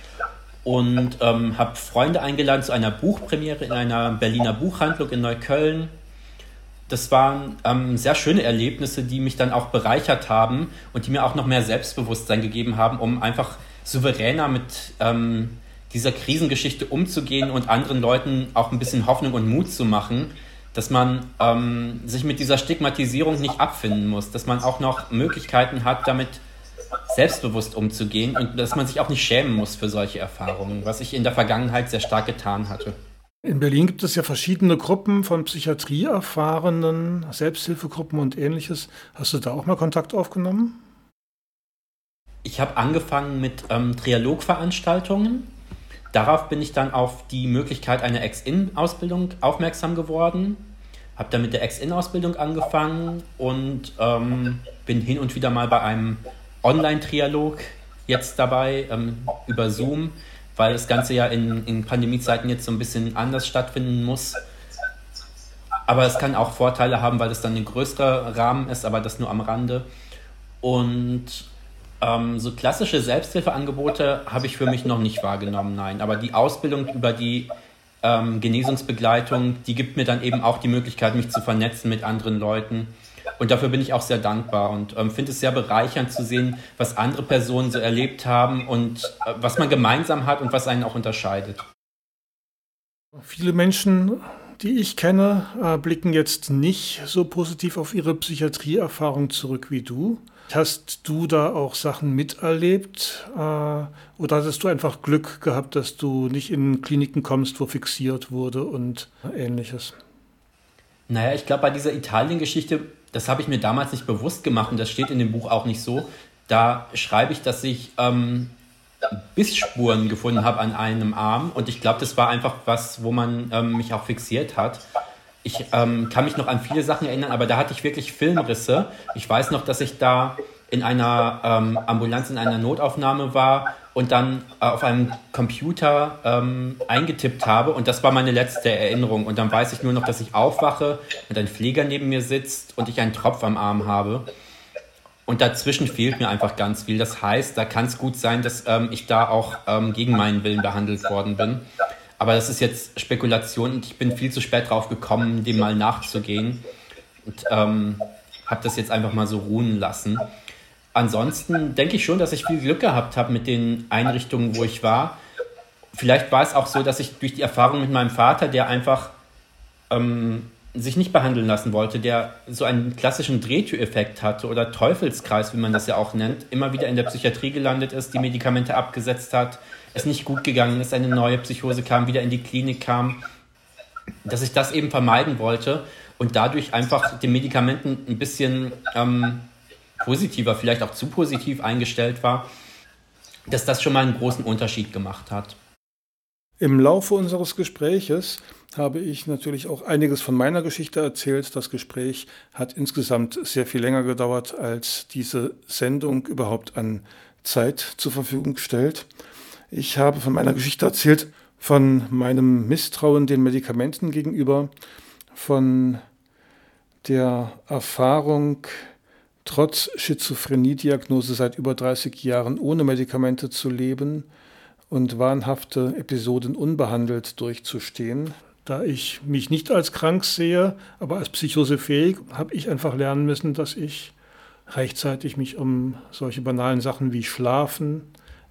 und ähm, habe Freunde eingeladen zu einer Buchpremiere in einer Berliner Buchhandlung in Neukölln. Das waren ähm, sehr schöne Erlebnisse, die mich dann auch bereichert haben und die mir auch noch mehr Selbstbewusstsein gegeben haben, um einfach souveräner mit ähm, dieser Krisengeschichte umzugehen und anderen Leuten auch ein bisschen Hoffnung und Mut zu machen, dass man ähm, sich mit dieser Stigmatisierung nicht abfinden muss, dass man auch noch Möglichkeiten hat, damit selbstbewusst umzugehen und dass man sich auch nicht schämen muss für solche Erfahrungen, was ich in der Vergangenheit sehr stark getan hatte. In Berlin gibt es ja verschiedene Gruppen von Psychiatrieerfahrenen, Selbsthilfegruppen und ähnliches. Hast du da auch mal Kontakt aufgenommen? Ich habe angefangen mit ähm, Trialogveranstaltungen. Darauf bin ich dann auf die Möglichkeit einer Ex-In-Ausbildung aufmerksam geworden. Habe dann mit der Ex-In-Ausbildung angefangen und ähm, bin hin und wieder mal bei einem Online-Trialog jetzt dabei ähm, über Zoom, weil das Ganze ja in, in Pandemiezeiten jetzt so ein bisschen anders stattfinden muss. Aber es kann auch Vorteile haben, weil es dann ein größerer Rahmen ist, aber das nur am Rande. Und ähm, so klassische Selbsthilfeangebote habe ich für mich noch nicht wahrgenommen, nein. Aber die Ausbildung über die ähm, Genesungsbegleitung, die gibt mir dann eben auch die Möglichkeit, mich zu vernetzen mit anderen Leuten. Und dafür bin ich auch sehr dankbar und ähm, finde es sehr bereichernd zu sehen, was andere Personen so erlebt haben und äh, was man gemeinsam hat und was einen auch unterscheidet. Viele Menschen, die ich kenne, äh, blicken jetzt nicht so positiv auf ihre Psychiatrieerfahrung zurück wie du. Hast du da auch Sachen miterlebt äh, oder hattest du einfach Glück gehabt, dass du nicht in Kliniken kommst, wo fixiert wurde und ähnliches? Naja, ich glaube, bei dieser Italien-Geschichte, das habe ich mir damals nicht bewusst gemacht und das steht in dem Buch auch nicht so. Da schreibe ich, dass ich ähm, Bissspuren gefunden habe an einem Arm und ich glaube, das war einfach was, wo man ähm, mich auch fixiert hat ich ähm, kann mich noch an viele Sachen erinnern, aber da hatte ich wirklich Filmrisse. Ich weiß noch, dass ich da in einer ähm, Ambulanz in einer Notaufnahme war und dann äh, auf einem Computer ähm, eingetippt habe und das war meine letzte Erinnerung. Und dann weiß ich nur noch, dass ich aufwache und ein Pfleger neben mir sitzt und ich einen Tropf am Arm habe. Und dazwischen fehlt mir einfach ganz viel. Das heißt, da kann es gut sein, dass ähm, ich da auch ähm, gegen meinen Willen behandelt worden bin. Aber das ist jetzt Spekulation und ich bin viel zu spät drauf gekommen, dem mal nachzugehen. Und ähm, habe das jetzt einfach mal so ruhen lassen. Ansonsten denke ich schon, dass ich viel Glück gehabt habe mit den Einrichtungen, wo ich war. Vielleicht war es auch so, dass ich durch die Erfahrung mit meinem Vater, der einfach ähm, sich nicht behandeln lassen wollte, der so einen klassischen Drehtüreffekt hatte oder Teufelskreis, wie man das ja auch nennt, immer wieder in der Psychiatrie gelandet ist, die Medikamente abgesetzt hat, es nicht gut gegangen ist, eine neue Psychose kam, wieder in die Klinik kam, dass ich das eben vermeiden wollte und dadurch einfach den Medikamenten ein bisschen ähm, positiver, vielleicht auch zu positiv eingestellt war, dass das schon mal einen großen Unterschied gemacht hat. Im Laufe unseres Gespräches habe ich natürlich auch einiges von meiner Geschichte erzählt. Das Gespräch hat insgesamt sehr viel länger gedauert, als diese Sendung überhaupt an Zeit zur Verfügung stellt. Ich habe von meiner Geschichte erzählt, von meinem Misstrauen den Medikamenten gegenüber, von der Erfahrung, trotz Schizophrenie-Diagnose seit über 30 Jahren ohne Medikamente zu leben und wahnhafte Episoden unbehandelt durchzustehen. Da ich mich nicht als krank sehe, aber als psychosefähig, habe ich einfach lernen müssen, dass ich rechtzeitig mich um solche banalen Sachen wie Schlafen,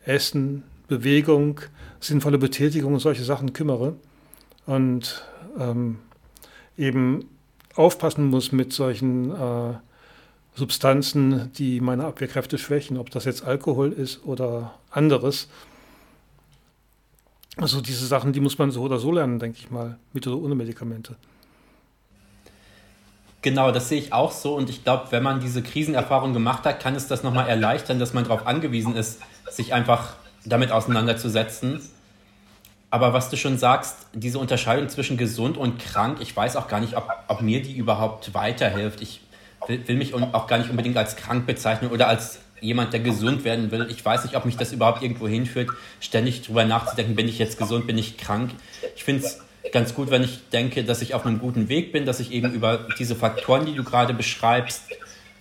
Essen, Bewegung, sinnvolle Betätigung und solche Sachen kümmere und ähm, eben aufpassen muss mit solchen äh, Substanzen, die meine Abwehrkräfte schwächen, ob das jetzt Alkohol ist oder anderes. Also diese Sachen, die muss man so oder so lernen, denke ich mal, mit oder ohne Medikamente. Genau, das sehe ich auch so und ich glaube, wenn man diese Krisenerfahrung gemacht hat, kann es das nochmal erleichtern, dass man darauf angewiesen ist, sich einfach damit auseinanderzusetzen. Aber was du schon sagst, diese Unterscheidung zwischen gesund und krank, ich weiß auch gar nicht, ob, ob mir die überhaupt weiterhilft. Ich will, will mich auch gar nicht unbedingt als krank bezeichnen oder als jemand, der gesund werden will. Ich weiß nicht, ob mich das überhaupt irgendwo hinführt, ständig drüber nachzudenken, bin ich jetzt gesund, bin ich krank. Ich finde es ganz gut, wenn ich denke, dass ich auf einem guten Weg bin, dass ich eben über diese Faktoren, die du gerade beschreibst,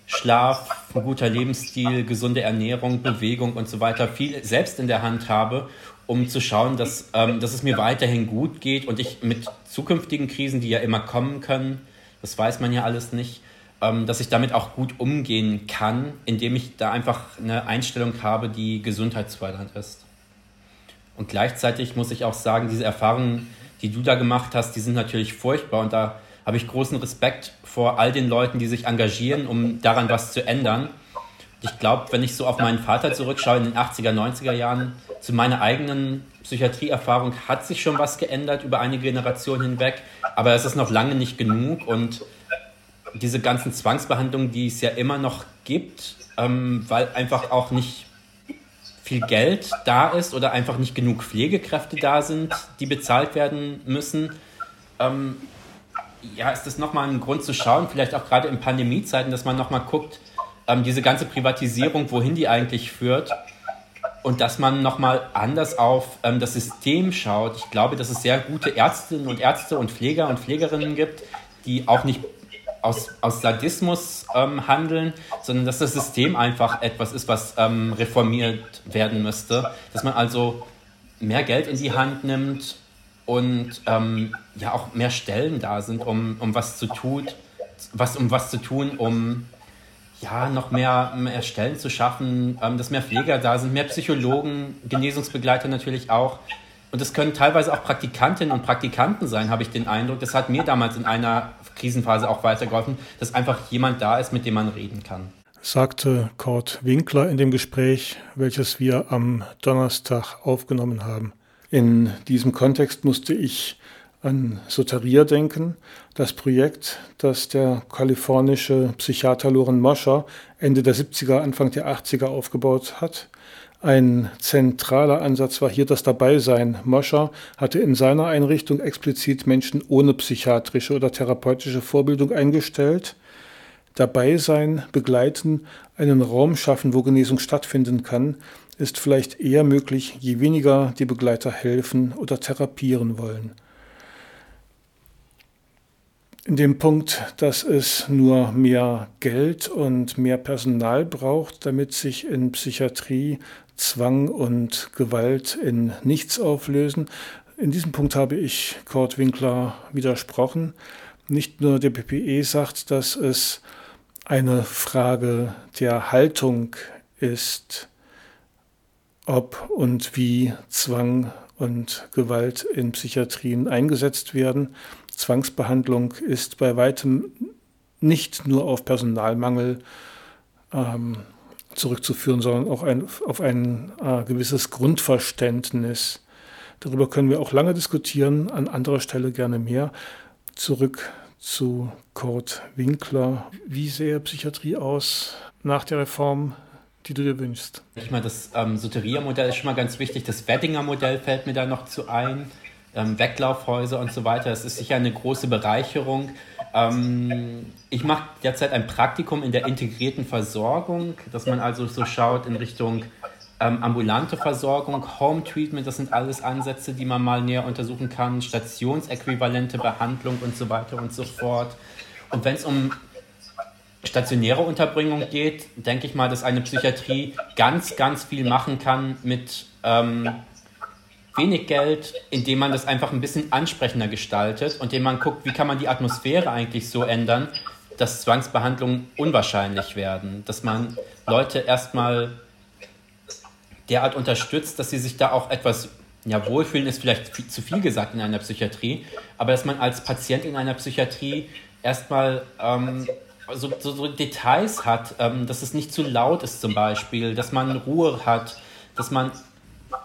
Schlaf, ein guter Lebensstil, gesunde Ernährung, Bewegung und so weiter viel selbst in der Hand habe, um zu schauen, dass, ähm, dass es mir weiterhin gut geht und ich mit zukünftigen Krisen, die ja immer kommen können, das weiß man ja alles nicht, ähm, dass ich damit auch gut umgehen kann, indem ich da einfach eine Einstellung habe, die gesundheitsfördernd ist. Und gleichzeitig muss ich auch sagen, diese Erfahrungen, die du da gemacht hast, die sind natürlich furchtbar und da habe ich großen Respekt vor all den Leuten, die sich engagieren, um daran was zu ändern. Ich glaube, wenn ich so auf meinen Vater zurückschaue in den 80er, 90er Jahren, zu meiner eigenen Psychiatrieerfahrung hat sich schon was geändert über eine Generation hinweg, aber es ist noch lange nicht genug und diese ganzen Zwangsbehandlungen, die es ja immer noch gibt, ähm, weil einfach auch nicht viel Geld da ist oder einfach nicht genug Pflegekräfte da sind, die bezahlt werden müssen, ähm, ja, ist das nochmal ein Grund zu schauen, vielleicht auch gerade in Pandemiezeiten, dass man nochmal guckt, ähm, diese ganze Privatisierung, wohin die eigentlich führt und dass man nochmal anders auf ähm, das System schaut. Ich glaube, dass es sehr gute Ärztinnen und Ärzte und Pfleger und Pflegerinnen gibt, die auch nicht aus, aus Sadismus ähm, handeln, sondern dass das System einfach etwas ist, was ähm, reformiert werden müsste. Dass man also mehr Geld in die Hand nimmt und ähm, ja auch mehr Stellen da sind, um, um was zu tun, was, um was zu tun, um ja, noch mehr, mehr Stellen zu schaffen, ähm, dass mehr Pfleger da sind, mehr Psychologen, Genesungsbegleiter natürlich auch. Und es können teilweise auch Praktikantinnen und Praktikanten sein, habe ich den Eindruck. Das hat mir damals in einer Krisenphase auch weitergeholfen, dass einfach jemand da ist, mit dem man reden kann. Sagte Kurt Winkler in dem Gespräch, welches wir am Donnerstag aufgenommen haben. In diesem Kontext musste ich an Soteria denken, das Projekt, das der kalifornische Psychiater Loren Moscher Ende der 70er, Anfang der 80er aufgebaut hat. Ein zentraler Ansatz war hier das Dabeisein. Moscher hatte in seiner Einrichtung explizit Menschen ohne psychiatrische oder therapeutische Vorbildung eingestellt. Dabeisein, begleiten, einen Raum schaffen, wo Genesung stattfinden kann, ist vielleicht eher möglich, je weniger die Begleiter helfen oder therapieren wollen in dem Punkt, dass es nur mehr Geld und mehr Personal braucht, damit sich in Psychiatrie Zwang und Gewalt in nichts auflösen. In diesem Punkt habe ich Kurt Winkler widersprochen. Nicht nur der PPE sagt, dass es eine Frage der Haltung ist, ob und wie Zwang und Gewalt in Psychiatrien eingesetzt werden, Zwangsbehandlung ist bei weitem nicht nur auf Personalmangel ähm, zurückzuführen, sondern auch ein, auf ein äh, gewisses Grundverständnis. Darüber können wir auch lange diskutieren, an anderer Stelle gerne mehr. Zurück zu Kurt Winkler. Wie sähe Psychiatrie aus nach der Reform, die du dir wünschst? Ich meine, das ähm, Soteria-Modell ist schon mal ganz wichtig. Das Weddinger-Modell fällt mir da noch zu ein ähm, Weglaufhäuser und so weiter. Das ist sicher eine große Bereicherung. Ähm, ich mache derzeit ein Praktikum in der integrierten Versorgung, dass man also so schaut in Richtung ähm, ambulante Versorgung, Home Treatment, das sind alles Ansätze, die man mal näher untersuchen kann, stationsäquivalente Behandlung und so weiter und so fort. Und wenn es um stationäre Unterbringung geht, denke ich mal, dass eine Psychiatrie ganz, ganz viel machen kann mit ähm, wenig Geld, indem man das einfach ein bisschen ansprechender gestaltet und indem man guckt, wie kann man die Atmosphäre eigentlich so ändern, dass Zwangsbehandlungen unwahrscheinlich werden, dass man Leute erstmal derart unterstützt, dass sie sich da auch etwas, ja, wohlfühlen ist vielleicht viel, zu viel gesagt in einer Psychiatrie, aber dass man als Patient in einer Psychiatrie erstmal ähm, so, so, Details hat, ähm, dass es nicht zu laut ist zum Beispiel, dass man Ruhe hat, dass man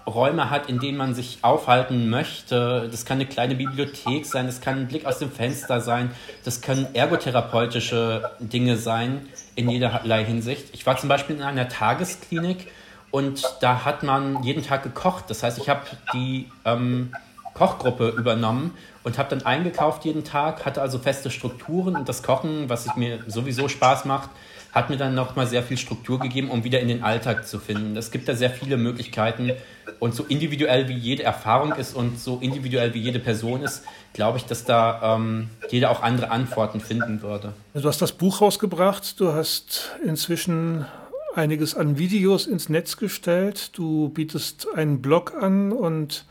Räume hat, in denen man sich aufhalten möchte. Das kann eine kleine Bibliothek sein, das kann ein Blick aus dem Fenster sein, das können ergotherapeutische Dinge sein in jederlei Hinsicht. Ich war zum Beispiel in einer Tagesklinik und da hat man jeden Tag gekocht. Das heißt, ich habe die ähm, Kochgruppe übernommen und habe dann eingekauft jeden Tag, hatte also feste Strukturen und das Kochen, was mir sowieso Spaß macht, hat mir dann nochmal sehr viel Struktur gegeben, um wieder in den Alltag zu finden. Es gibt da sehr viele Möglichkeiten und so individuell wie jede Erfahrung ist und so individuell wie jede Person ist, glaube ich, dass da ähm, jeder auch andere Antworten finden würde. Du hast das Buch rausgebracht, du hast inzwischen einiges an Videos ins Netz gestellt, du bietest einen Blog an und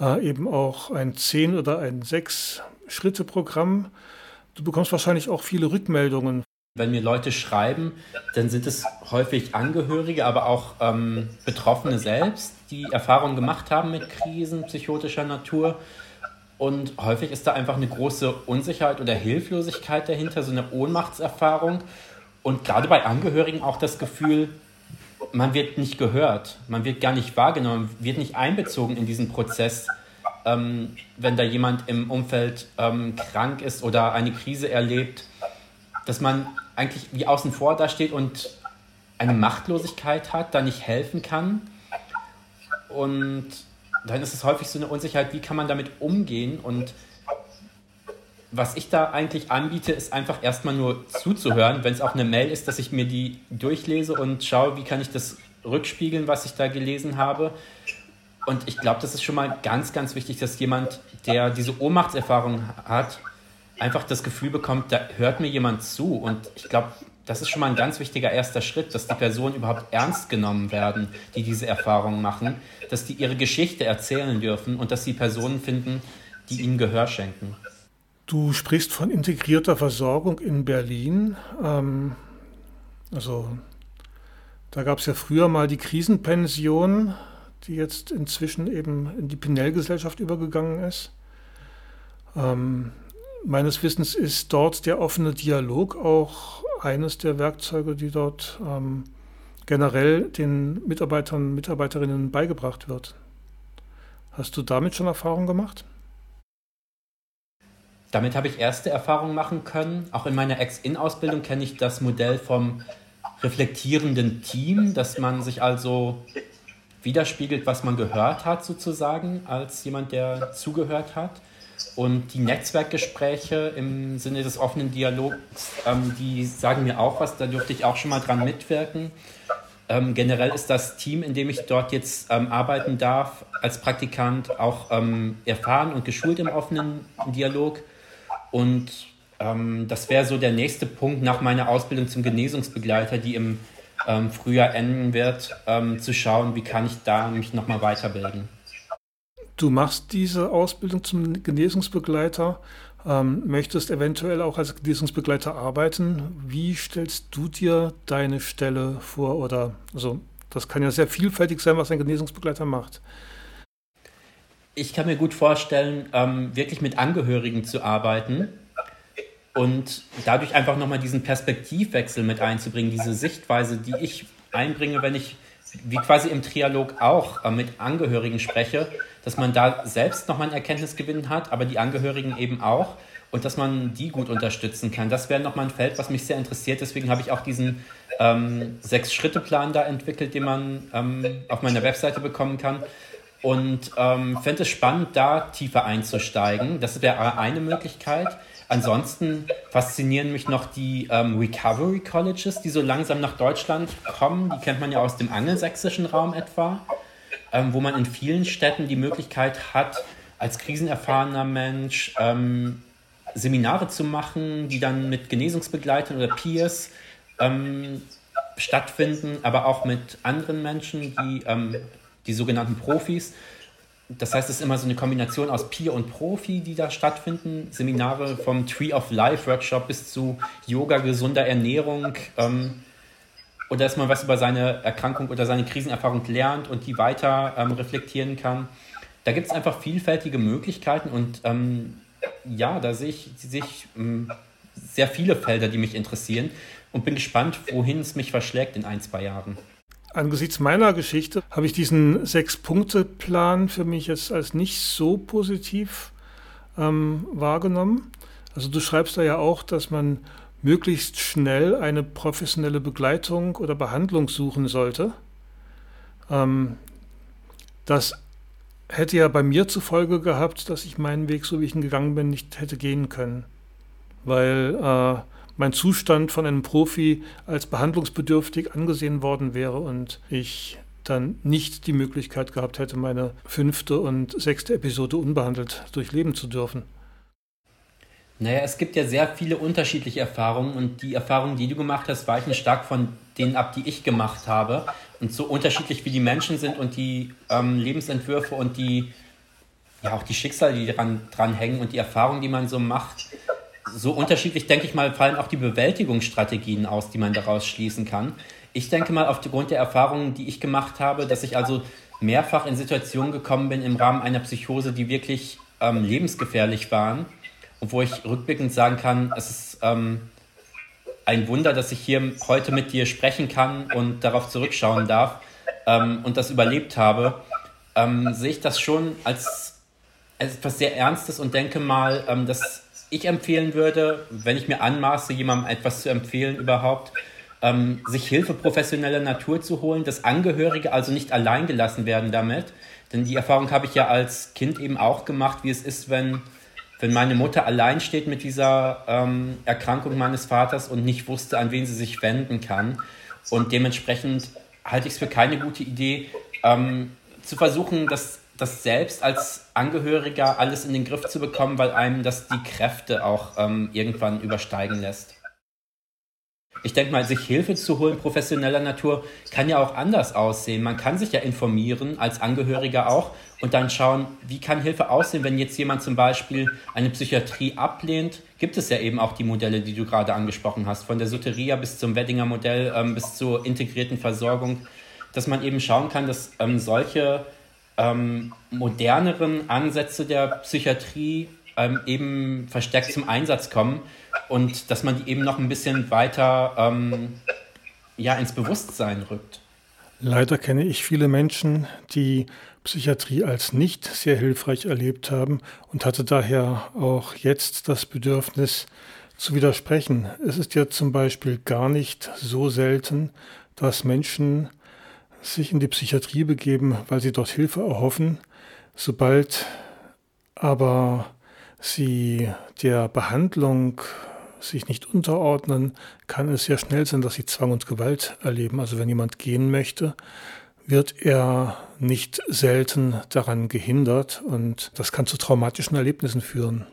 äh, eben auch ein 10 oder ein 6 Schritte Programm. Du bekommst wahrscheinlich auch viele Rückmeldungen wenn mir Leute schreiben, dann sind es häufig Angehörige, aber auch ähm, Betroffene selbst, die Erfahrungen gemacht haben mit Krisen psychotischer Natur. Und häufig ist da einfach eine große Unsicherheit oder Hilflosigkeit dahinter, so eine Ohnmachtserfahrung. Und gerade bei Angehörigen auch das Gefühl, man wird nicht gehört, man wird gar nicht wahrgenommen, wird nicht einbezogen in diesen Prozess, ähm, wenn da jemand im Umfeld ähm, krank ist oder eine Krise erlebt, dass man eigentlich wie außen vor da steht und eine Machtlosigkeit hat, da nicht helfen kann. Und dann ist es häufig so eine Unsicherheit, wie kann man damit umgehen und was ich da eigentlich anbiete, ist einfach erstmal nur zuzuhören, wenn es auch eine Mail ist, dass ich mir die durchlese und schaue, wie kann ich das rückspiegeln, was ich da gelesen habe. Und ich glaube, das ist schon mal ganz, ganz wichtig, dass jemand, der diese Ohnmachtserfahrung hat, einfach das Gefühl bekommt, da hört mir jemand zu. Und ich glaube, das ist schon mal ein ganz wichtiger erster Schritt, dass die Personen überhaupt ernst genommen werden, die diese Erfahrungen machen, dass die ihre Geschichte erzählen dürfen und dass sie Personen finden, die ihnen Gehör schenken. Du sprichst von integrierter Versorgung in Berlin. Ähm, also da gab es ja früher mal die Krisenpension, die jetzt inzwischen eben in die Pinell-Gesellschaft übergegangen ist. Ähm, meines Wissens ist dort der offene Dialog auch eines der Werkzeuge, die dort ähm, generell den Mitarbeitern und Mitarbeiterinnen beigebracht wird. Hast du damit schon Erfahrung gemacht? Damit habe ich erste Erfahrungen machen können. Auch in meiner Ex-In-Ausbildung kenne ich das Modell vom reflektierenden Team, dass man sich also widerspiegelt, was man gehört hat, sozusagen, als jemand, der zugehört hat. Und die Netzwerkgespräche im Sinne des offenen Dialogs, ähm, die sagen mir auch was, da durfte ich auch schon mal dran mitwirken. Ähm, generell ist das Team, in dem ich dort jetzt ähm, arbeiten darf, als Praktikant auch ähm, erfahren und geschult im offenen Dialog. Und ähm, das wäre so der nächste Punkt nach meiner Ausbildung zum Genesungsbegleiter, die im ähm, Frühjahr enden wird, zu schauen, wie kann ich da mich nochmal weiterbilden. Du machst diese Ausbildung zum Genesungsbegleiter, ähm, möchtest eventuell auch als Genesungsbegleiter arbeiten. Wie stellst du dir deine Stelle vor? Oder also das kann ja sehr vielfältig sein, was ein Genesungsbegleiter macht. Ich kann mir gut vorstellen, ähm, wirklich mit Angehörigen zu arbeiten und dadurch einfach nochmal diesen Perspektivwechsel mit einzubringen, diese Sichtweise, die ich einbringe, wenn ich wie quasi im Trialog auch äh, mit Angehörigen spreche, dass man da selbst nochmal einen Erkenntnisgewinn hat, aber die Angehörigen eben auch und dass man die gut unterstützen kann. Das wäre nochmal ein Feld, was mich sehr interessiert. Deswegen habe ich auch diesen ähm, Sechs-Schritte-Plan da entwickelt, den man ähm, auf meiner Webseite bekommen kann, und ähm, fände es spannend, da tiefer einzusteigen. Das wäre eine Möglichkeit. Ansonsten faszinieren mich noch die ähm, Recovery Colleges, die so langsam nach Deutschland kommen. Die kennt man ja aus dem angelsächsischen Raum etwa, ähm, wo man in vielen Städten die Möglichkeit hat, als krisenerfahrener Mensch ähm, Seminare zu machen, die dann mit Genesungsbegleitern oder Peers ähm, stattfinden, aber auch mit anderen Menschen, die ähm, die sogenannten Profis. Das heißt, es ist immer so eine Kombination aus Peer und Profi, die da stattfinden. Seminare vom Tree of Life Workshop bis zu Yoga, gesunder Ernährung. Ähm, oder dass man was über seine Erkrankung oder seine Krisenerfahrung lernt und die weiter ähm, reflektieren kann. Da gibt es einfach vielfältige Möglichkeiten und ähm, ja, da sehe ich, sehe ich ähm, sehr viele Felder, die mich interessieren und bin gespannt, wohin es mich verschlägt in ein, zwei Jahren. Angesichts meiner Geschichte habe ich diesen Sechs-Punkte-Plan für mich jetzt als nicht so positiv ähm, wahrgenommen. Also du schreibst da ja auch, dass man möglichst schnell eine professionelle Begleitung oder Behandlung suchen sollte. Ähm, das hätte ja bei mir zur Folge gehabt, dass ich meinen Weg, so wie ich ihn gegangen bin, nicht hätte gehen können. Weil äh, mein Zustand von einem Profi als behandlungsbedürftig angesehen worden wäre und ich dann nicht die Möglichkeit gehabt hätte, meine fünfte und sechste Episode unbehandelt durchleben zu dürfen. Naja, es gibt ja sehr viele unterschiedliche Erfahrungen und die Erfahrungen, die du gemacht hast, weichen stark von denen ab, die ich gemacht habe. Und so unterschiedlich wie die Menschen sind und die ähm, Lebensentwürfe und die, ja auch die Schicksale, die dran, dran hängen und die Erfahrungen, die man so macht, so unterschiedlich, denke ich mal, fallen auch die Bewältigungsstrategien aus, die man daraus schließen kann. Ich denke mal, aufgrund der Erfahrungen, die ich gemacht habe, dass ich also mehrfach in Situationen gekommen bin im Rahmen einer Psychose, die wirklich ähm, lebensgefährlich waren und wo ich rückblickend sagen kann, es ist ähm, ein Wunder, dass ich hier heute mit dir sprechen kann und darauf zurückschauen darf ähm, und das überlebt habe, ähm, sehe ich das schon als etwas sehr Ernstes und denke mal, ähm, dass ich empfehlen würde, wenn ich mir anmaße, jemandem etwas zu empfehlen überhaupt, ähm, sich Hilfe professioneller Natur zu holen, dass Angehörige also nicht allein gelassen werden damit. Denn die Erfahrung habe ich ja als Kind eben auch gemacht, wie es ist, wenn, wenn meine Mutter allein steht mit dieser ähm, Erkrankung meines Vaters und nicht wusste, an wen sie sich wenden kann. Und dementsprechend halte ich es für keine gute Idee, ähm, zu versuchen, das, das selbst als Angehöriger alles in den Griff zu bekommen, weil einem das die Kräfte auch ähm, irgendwann übersteigen lässt. Ich denke mal, sich Hilfe zu holen professioneller Natur kann ja auch anders aussehen. Man kann sich ja informieren, als Angehöriger auch, und dann schauen, wie kann Hilfe aussehen, wenn jetzt jemand zum Beispiel eine Psychiatrie ablehnt. Gibt es ja eben auch die Modelle, die du gerade angesprochen hast, von der Soteria bis zum Weddinger Modell, ähm, bis zur integrierten Versorgung dass man eben schauen kann, dass ähm, solche ähm, moderneren Ansätze der Psychiatrie ähm, eben verstärkt zum Einsatz kommen und dass man die eben noch ein bisschen weiter ähm, ja, ins Bewusstsein rückt. Leider kenne ich viele Menschen, die Psychiatrie als nicht sehr hilfreich erlebt haben und hatte daher auch jetzt das Bedürfnis zu widersprechen. Es ist ja zum Beispiel gar nicht so selten, dass Menschen sich in die Psychiatrie begeben, weil sie dort Hilfe erhoffen. Sobald aber sie der Behandlung sich nicht unterordnen, kann es sehr schnell sein, dass sie Zwang und Gewalt erleben. Also wenn jemand gehen möchte, wird er nicht selten daran gehindert und das kann zu traumatischen Erlebnissen führen.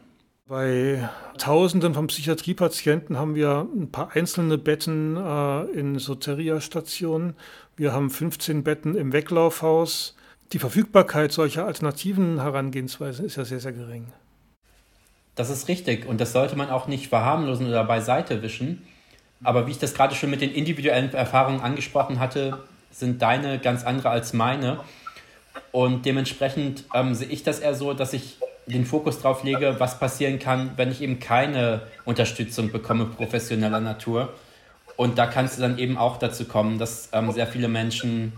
Bei Tausenden von Psychiatriepatienten haben wir ein paar einzelne Betten äh, in Soteria-Stationen. Wir haben 15 Betten im Weglaufhaus. Die Verfügbarkeit solcher alternativen Herangehensweisen ist ja sehr, sehr gering. Das ist richtig und das sollte man auch nicht verharmlosen oder beiseite wischen. Aber wie ich das gerade schon mit den individuellen Erfahrungen angesprochen hatte, sind deine ganz andere als meine. Und dementsprechend ähm, sehe ich das eher so, dass ich den Fokus darauf lege, was passieren kann, wenn ich eben keine Unterstützung bekomme professioneller Natur. Und da kann es dann eben auch dazu kommen, dass ähm, sehr viele Menschen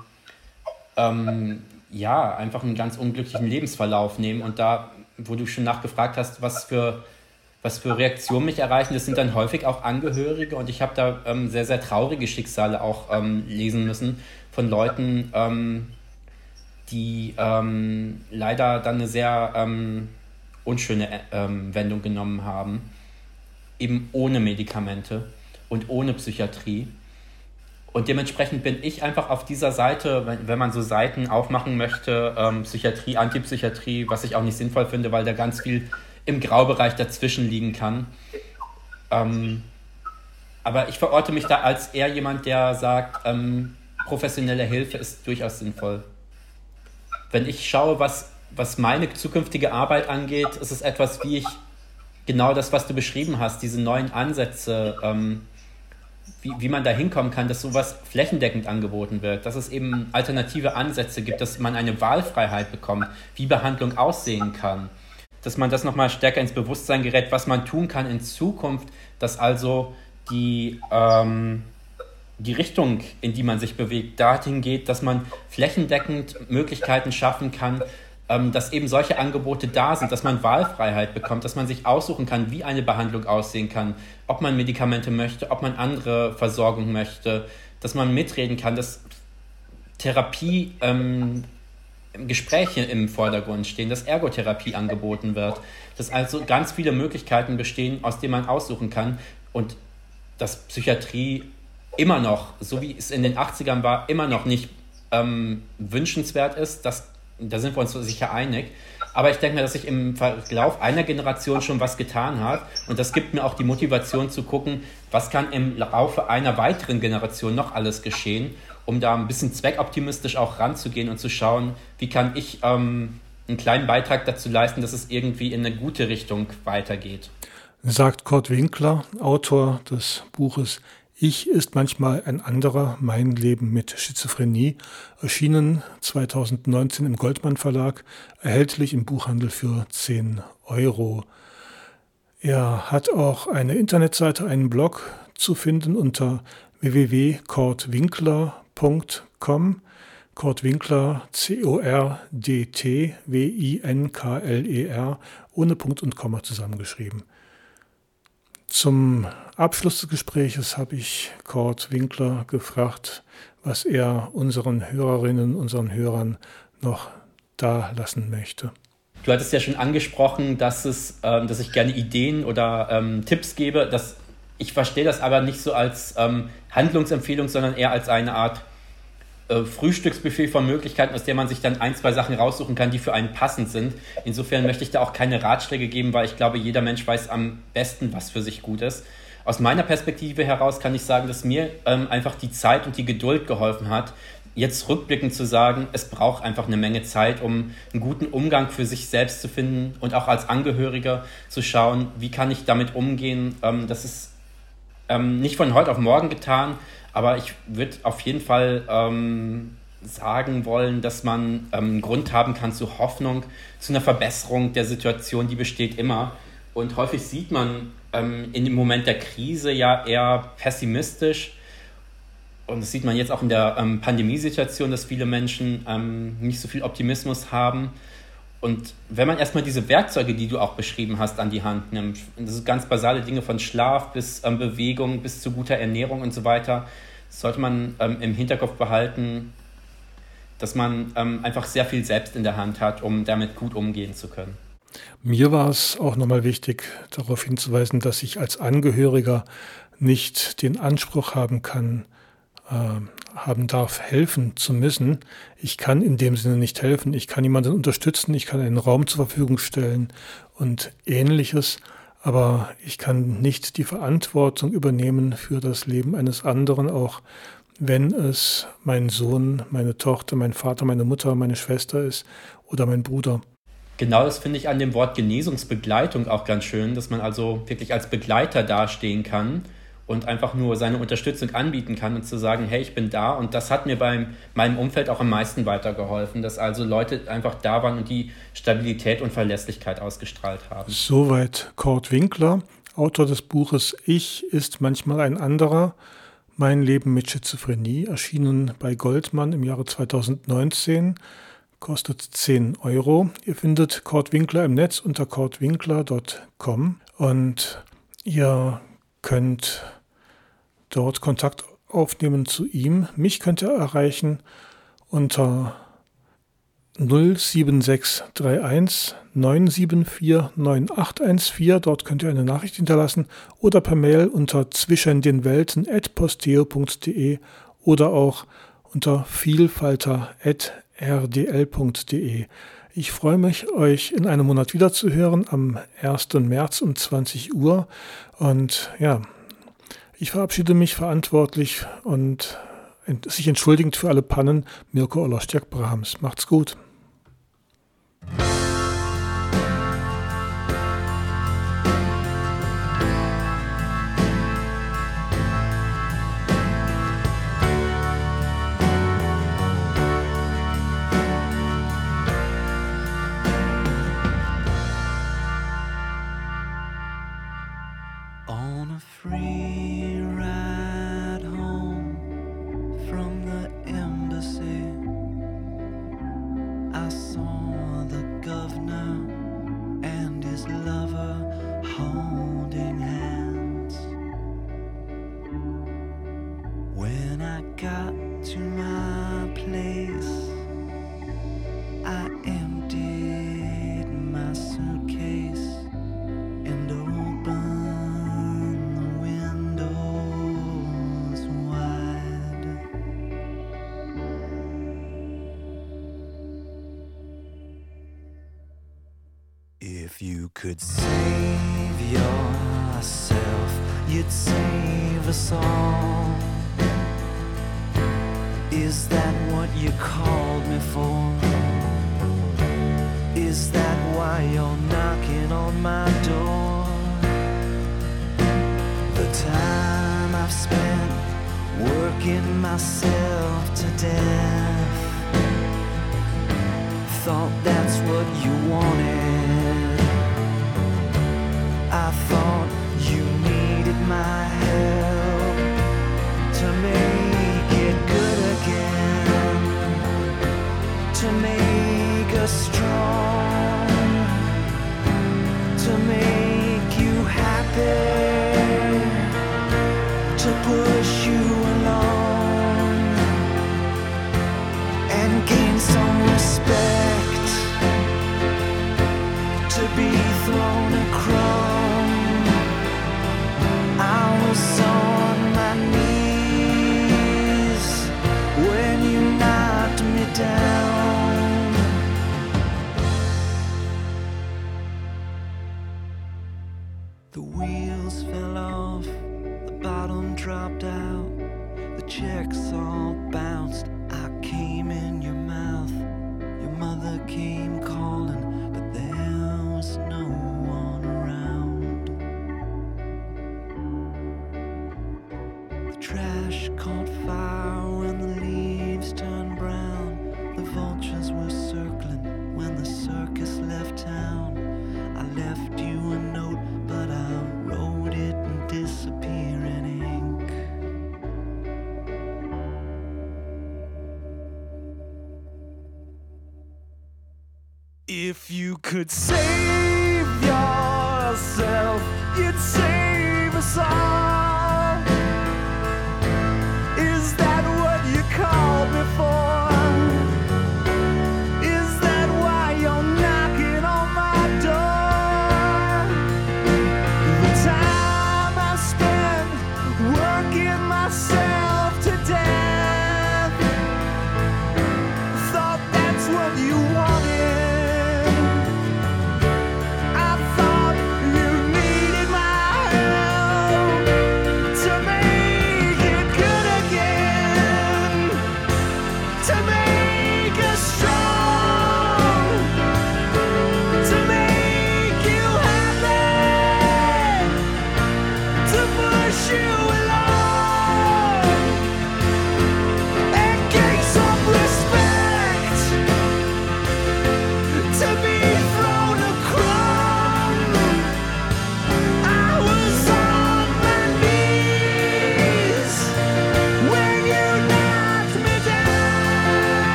ähm, ja einfach einen ganz unglücklichen Lebensverlauf nehmen. Und da, wo du schon nachgefragt hast, was für, was für Reaktionen mich erreichen, das sind dann häufig auch Angehörige. Und ich habe da ähm, sehr, sehr traurige Schicksale auch ähm, lesen müssen von Leuten, ähm, die ähm, leider dann eine sehr unschöne ähm, Wendung genommen haben, eben ohne Medikamente und ohne Psychiatrie. Und dementsprechend bin ich einfach auf dieser Seite, wenn, wenn man so Seiten aufmachen möchte, ähm, Psychiatrie, Antipsychiatrie, was ich auch nicht sinnvoll finde, weil da ganz viel im Graubereich dazwischen liegen kann. Ähm, aber ich verorte mich da als eher jemand, der sagt, ähm, professionelle Hilfe ist durchaus sinnvoll. Wenn ich schaue, was was meine zukünftige Arbeit angeht, ist es etwas, wie ich genau das, was du beschrieben hast, diese neuen Ansätze, ähm, wie, wie man da hinkommen kann, dass sowas flächendeckend angeboten wird, dass es eben alternative Ansätze gibt, dass man eine Wahlfreiheit bekommt, wie Behandlung aussehen kann, dass man das nochmal stärker ins Bewusstsein gerät, was man tun kann in Zukunft, dass also die, ähm, die Richtung, in die man sich bewegt, dahin geht, dass man flächendeckend Möglichkeiten schaffen kann, ähm, dass eben solche Angebote da sind, dass man Wahlfreiheit bekommt, dass man sich aussuchen kann, wie eine Behandlung aussehen kann, ob man Medikamente möchte, ob man andere Versorgung möchte, dass man mitreden kann, dass Therapie ähm, Gespräche im Vordergrund stehen, dass Ergotherapie angeboten wird, dass also ganz viele Möglichkeiten bestehen, aus denen man aussuchen kann und dass Psychiatrie immer noch, so wie es in den 80ern war, immer noch nicht ähm, wünschenswert ist, dass da sind wir uns sicher einig. Aber ich denke mir, dass sich im Verlauf einer Generation schon was getan hat. Und das gibt mir auch die Motivation zu gucken, was kann im Laufe einer weiteren Generation noch alles geschehen, um da ein bisschen zweckoptimistisch auch ranzugehen und zu schauen, wie kann ich ähm, einen kleinen Beitrag dazu leisten, dass es irgendwie in eine gute Richtung weitergeht. Sagt Kurt Winkler, Autor des Buches Ich ist manchmal ein anderer, mein Leben mit Schizophrenie, erschienen 2019 im Goldmann Verlag, erhältlich im Buchhandel für 10 Euro. Er hat auch eine Internetseite, einen Blog zu finden unter www.kortwinkler.com. Kurt Winkler, C-O-R-D-T-W-I-N-K-L-E-R, ohne Punkt und Komma zusammengeschrieben. Zum Abschluss des Gespräches habe ich Kurt Winkler gefragt, was er unseren Hörerinnen, unseren Hörern noch da lassen möchte. Du hattest ja schon angesprochen, dass, es, ähm, dass ich gerne Ideen oder ähm, Tipps gebe. Das, ich verstehe das aber nicht so als ähm, Handlungsempfehlung, sondern eher als eine Art äh, Frühstücksbuffet von Möglichkeiten, aus der man sich dann ein, zwei Sachen raussuchen kann, die für einen passend sind. Insofern möchte ich da auch keine Ratschläge geben, weil ich glaube, jeder Mensch weiß am besten, was für sich gut ist. Aus meiner Perspektive heraus kann ich sagen, dass mir ähm, einfach die Zeit und die Geduld geholfen hat, jetzt rückblickend zu sagen, es braucht einfach eine Menge Zeit, um einen guten Umgang für sich selbst zu finden und auch als Angehöriger zu schauen, wie kann ich damit umgehen. Ähm, das ist ähm, nicht von heute auf morgen getan, aber ich würde auf jeden Fall ähm, sagen wollen, dass man ähm, einen Grund haben kann zu Hoffnung, zu einer Verbesserung der Situation, die besteht immer. Und häufig sieht man ähm, in dem Moment der Krise ja eher pessimistisch. Und das sieht man jetzt auch in der ähm, Pandemiesituation, dass viele Menschen ähm, nicht so viel Optimismus haben. Und wenn man erstmal diese Werkzeuge, die du auch beschrieben hast, an die Hand nimmt, das sind ganz basale Dinge von Schlaf bis ähm, Bewegung bis zu guter Ernährung und so weiter, sollte man ähm, im Hinterkopf behalten, dass man ähm, einfach sehr viel selbst in der Hand hat, um damit gut umgehen zu können. Mir war es auch nochmal wichtig, darauf hinzuweisen, dass ich als Angehöriger nicht den Anspruch haben kann, äh, haben darf, helfen zu müssen. Ich kann in dem Sinne nicht helfen. Ich kann jemanden unterstützen, ich kann einen Raum zur Verfügung stellen und ähnliches, aber ich kann nicht die Verantwortung übernehmen für das Leben eines anderen, auch wenn es mein Sohn, meine Tochter, mein Vater, meine Mutter, meine Schwester ist oder mein Bruder. Genau das finde ich an dem Wort Genesungsbegleitung auch ganz schön, dass man also wirklich als Begleiter dastehen kann und einfach nur seine Unterstützung anbieten kann und zu sagen, hey, ich bin da und das hat mir bei meinem Umfeld auch am meisten weitergeholfen, dass also Leute einfach da waren und die Stabilität und Verlässlichkeit ausgestrahlt haben. Soweit Kurt Winkler, Autor des Buches Ich ist manchmal ein anderer. Mein Leben mit Schizophrenie, erschienen bei Goldmann im Jahre 2019 kostet 10 Euro. Ihr findet Kurt Winkler im Netz unter kurtwinkler.com und ihr könnt dort Kontakt aufnehmen zu ihm. Mich könnt ihr erreichen unter 07631 974 9814. Dort könnt ihr eine Nachricht hinterlassen oder per Mail unter zwischen den Welten at posteo.de oder auch unter vielfalter at rdl.de. Ich freue mich, euch in einem Monat wiederzuhören, am 1. März um 20 Uhr. Und ja, ich verabschiede mich verantwortlich und sich entschuldigend für alle Pannen, Mirko Olostjak-Brahms. Macht's gut. Could save yourself, you'd save us all. Is that what you called me for? Is that why you're knocking on my door? The time I've spent working myself to death. Thought that's what you wanted. My down. If you could save yourself, you'd save.